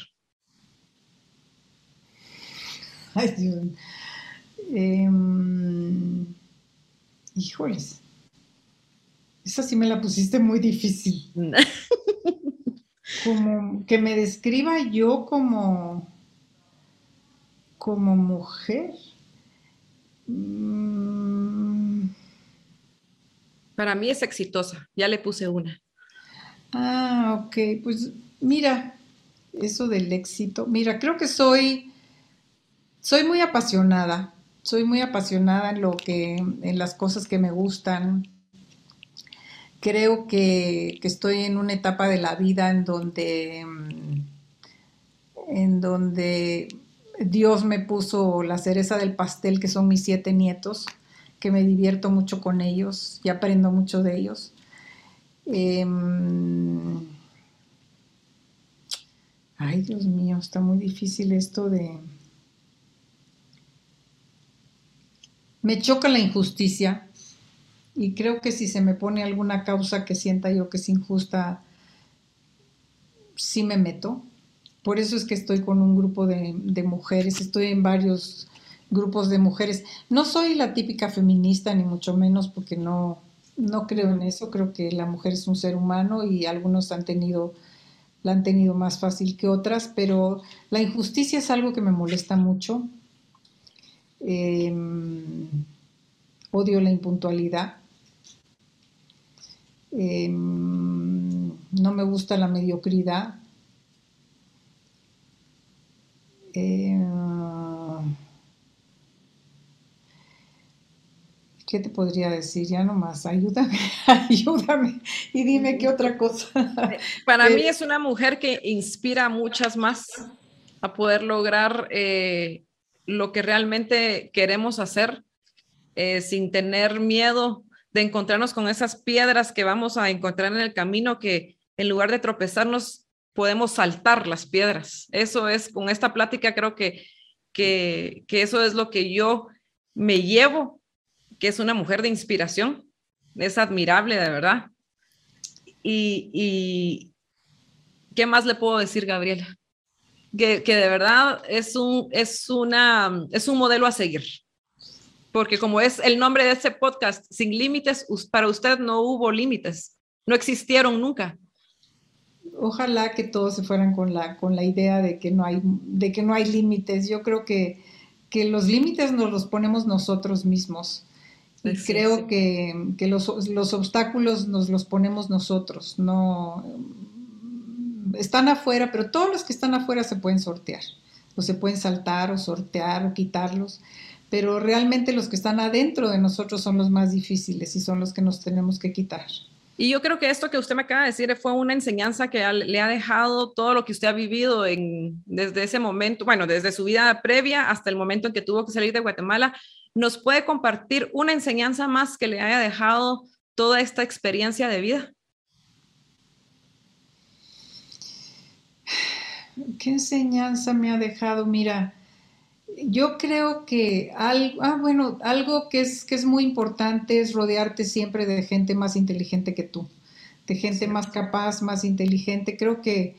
[LAUGHS] Ay, Dios. Em, híjoles. Esa sí me la pusiste muy difícil. [LAUGHS] como que me describa yo como como mujer. Mm, para mí es exitosa, ya le puse una. Ah, ok, pues mira, eso del éxito, mira, creo que soy, soy muy apasionada, soy muy apasionada en lo que, en las cosas que me gustan. Creo que, que estoy en una etapa de la vida en donde, en donde Dios me puso la cereza del pastel, que son mis siete nietos que me divierto mucho con ellos y aprendo mucho de ellos. Em, ay, Dios mío, está muy difícil esto de... Me choca la injusticia y creo que si se me pone alguna causa que sienta yo que es injusta, sí me meto. Por eso es que estoy con un grupo de, de mujeres, estoy en varios grupos de mujeres. No soy la típica feminista, ni mucho menos, porque no, no creo en eso. Creo que la mujer es un ser humano y algunos han tenido, la han tenido más fácil que otras, pero la injusticia es algo que me molesta mucho. Em, odio la impuntualidad. Em, no me gusta la mediocridad. Em, ¿qué te podría decir? Ya nomás, ayúdame, [LAUGHS] ayúdame y dime qué otra cosa. Para mí es una mujer que inspira a muchas más a poder lograr eh, lo que realmente queremos hacer eh, sin tener miedo de encontrarnos con esas piedras que vamos a encontrar en el camino que en lugar de tropezarnos podemos saltar las piedras. Eso es, con esta plática creo que, que, que eso es lo que yo me llevo que es una mujer de inspiración, es admirable, de verdad. Y, ¿qué más le puedo decir, Gabriela? Que, de verdad es un, es, una, es un modelo a seguir. Porque como es el nombre de este podcast, Sin Límites, para usted no hubo límites, no existieron nunca. Ojalá que todos se fueran con la, con la idea de que no hay, que no hay límites. Yo creo que, que los límites nos los ponemos nosotros mismos creo que, los, obstáculos nos los ponemos nosotros, no están afuera, pero todos los que están afuera se pueden sortear, o se pueden saltar o sortear o quitarlos, pero realmente los que están adentro de nosotros son los más difíciles y son los que nos tenemos que quitar. Y yo creo que esto que usted me acaba de decir fue una enseñanza que le ha dejado todo lo que usted ha vivido en, desde ese momento, bueno, desde su vida previa hasta el momento en que tuvo que salir de Guatemala ¿Nos puede compartir una enseñanza más que le haya dejado toda esta experiencia de vida? [SIGHS] ¿Qué enseñanza me ha dejado? Mira, yo creo que algo, ah, bueno, algo que es, que es muy importante es rodearte siempre de gente más inteligente que tú, de gente más capaz, más inteligente. Creo que,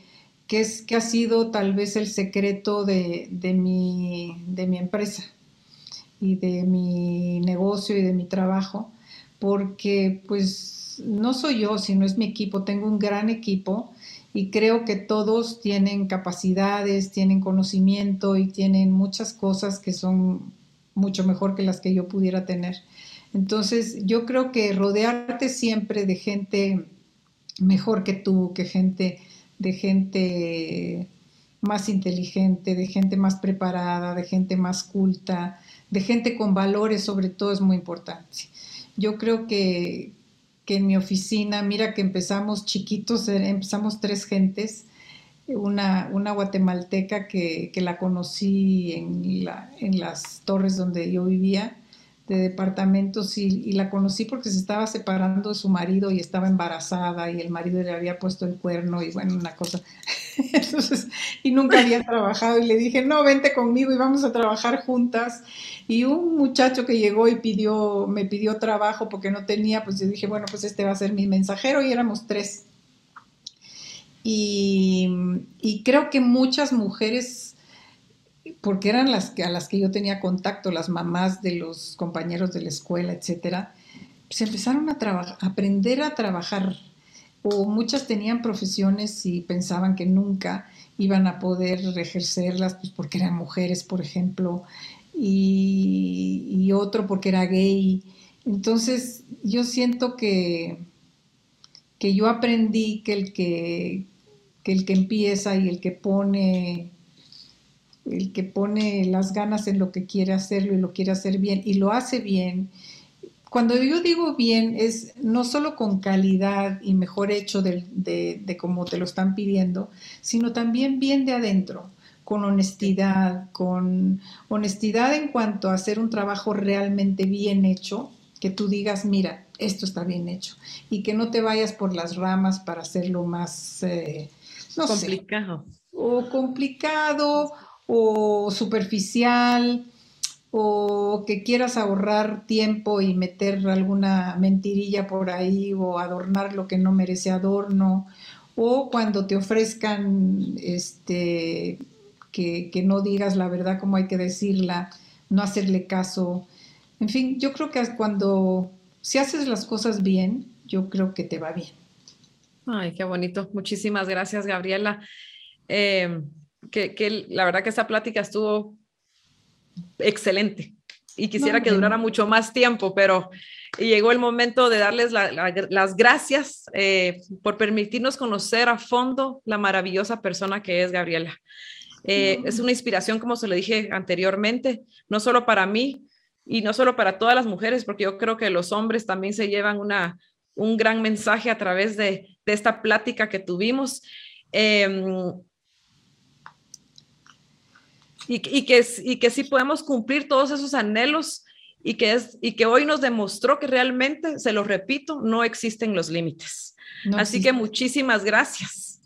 es, que ha sido tal vez el secreto de, de, mi, de mi empresa y de mi negocio y de mi trabajo, porque pues no soy yo, sino es mi equipo, tengo un gran equipo y creo que todos tienen capacidades, tienen conocimiento y tienen muchas cosas que son mucho mejor que las que yo pudiera tener. Entonces, yo creo que rodearte siempre de gente mejor que tú, que gente de gente más inteligente, de gente más preparada, de gente más culta, de gente con valores sobre todo es muy importante. Yo creo que, que en mi oficina, mira que empezamos chiquitos, eh, empezamos tres gentes, una, una guatemalteca que, que, la conocí en, la, en las torres donde yo vivía, de departamentos y, la conocí porque se estaba separando de su marido y estaba embarazada y el marido le había puesto el cuerno y bueno, una cosa. [LAUGHS] Entonces, y nunca había trabajado y le dije, no, vente conmigo y vamos a trabajar juntas. Y un muchacho que llegó y pidió, me pidió trabajo porque no tenía, pues yo dije, bueno, pues este va a ser mi mensajero y éramos tres. Y, y creo que muchas mujeres porque eran las que, a las que yo tenía contacto, las mamás de los compañeros de la escuela, etcétera, pues empezaron a, a aprender a trabajar. O muchas tenían profesiones y pensaban que nunca iban a poder ejercerlas, pues porque eran mujeres, por ejemplo, y, y otro porque era gay. Entonces, yo siento que, que yo aprendí que el que, que el que empieza y el que pone el que pone las ganas en lo que quiere hacerlo y lo quiere hacer bien y lo hace bien. Cuando yo digo bien es no solo con calidad y mejor hecho de, de, como te lo están pidiendo, sino también bien de adentro, con honestidad, con honestidad en cuanto a hacer un trabajo realmente bien hecho, que tú digas, mira, esto está bien hecho, y que no te vayas por las ramas para hacerlo más, eh, complicado. o complicado, o superficial o que quieras ahorrar tiempo y meter alguna mentirilla por ahí o adornar lo que no merece adorno o cuando te ofrezcan este que, que no digas la verdad como hay que decirla, no hacerle caso. En fin, yo creo que cuando si haces las cosas bien, yo creo que te va bien. Ay, qué bonito. Muchísimas gracias, Gabriela. Eh, que, la verdad que esa plática estuvo excelente y quisiera que durara mucho más tiempo, pero llegó el momento de darles las gracias eh, por permitirnos conocer a fondo la maravillosa persona que es Gabriela. Eh, es una inspiración, como se lo dije anteriormente, no solo para mí y no solo para todas las mujeres, porque yo creo que los hombres también se llevan una, un gran mensaje a través de, esta plática que tuvimos. Em, y, que, y que sí podemos cumplir todos esos anhelos y que, es, y que hoy nos demostró que realmente, se lo repito, no existen los límites. Así que muchísimas gracias.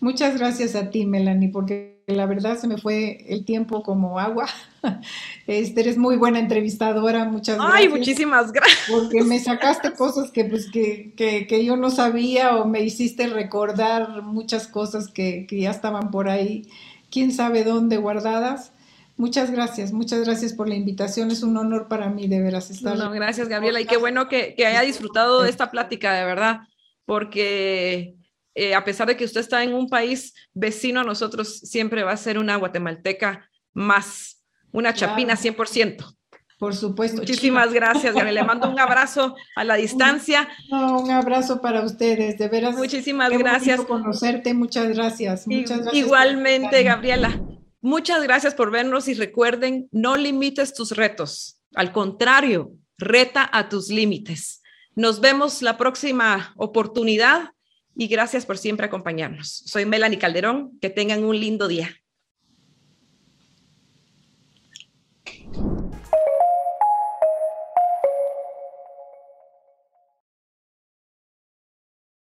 Muchas gracias a ti, Melanie, porque la verdad se me fue el tiempo como agua. [LAUGHS] Este, eres muy buena entrevistadora, muchas gracias. Ay, muchísimas gracias. Porque me sacaste cosas que, pues, que, que, que yo no sabía o me hiciste recordar muchas cosas que, que ya estaban por ahí quién sabe dónde guardadas. Muchas gracias, muchas gracias por la invitación. Es un honor para mí de veras estar. No, gracias, Gabriela. Y qué bueno que, haya disfrutado de esta plática, de verdad, porque eh, a pesar de que usted está en un país vecino a nosotros, siempre va a ser una guatemalteca más, una chapina 100%. Por supuesto. Muchísimas gracias, Gabriela. Le mando un abrazo a la [LAUGHS] distancia. un abrazo para ustedes, de veras. Muchísimas gracias. conocerte, muchas gracias. Muchas gracias. Igualmente, Gabriela. Muchas gracias por vernos y recuerden, no limites tus retos. Al contrario, reta a tus límites. Nos vemos la próxima oportunidad y gracias por siempre acompañarnos. Soy Melanie Calderón. Que tengan un lindo día.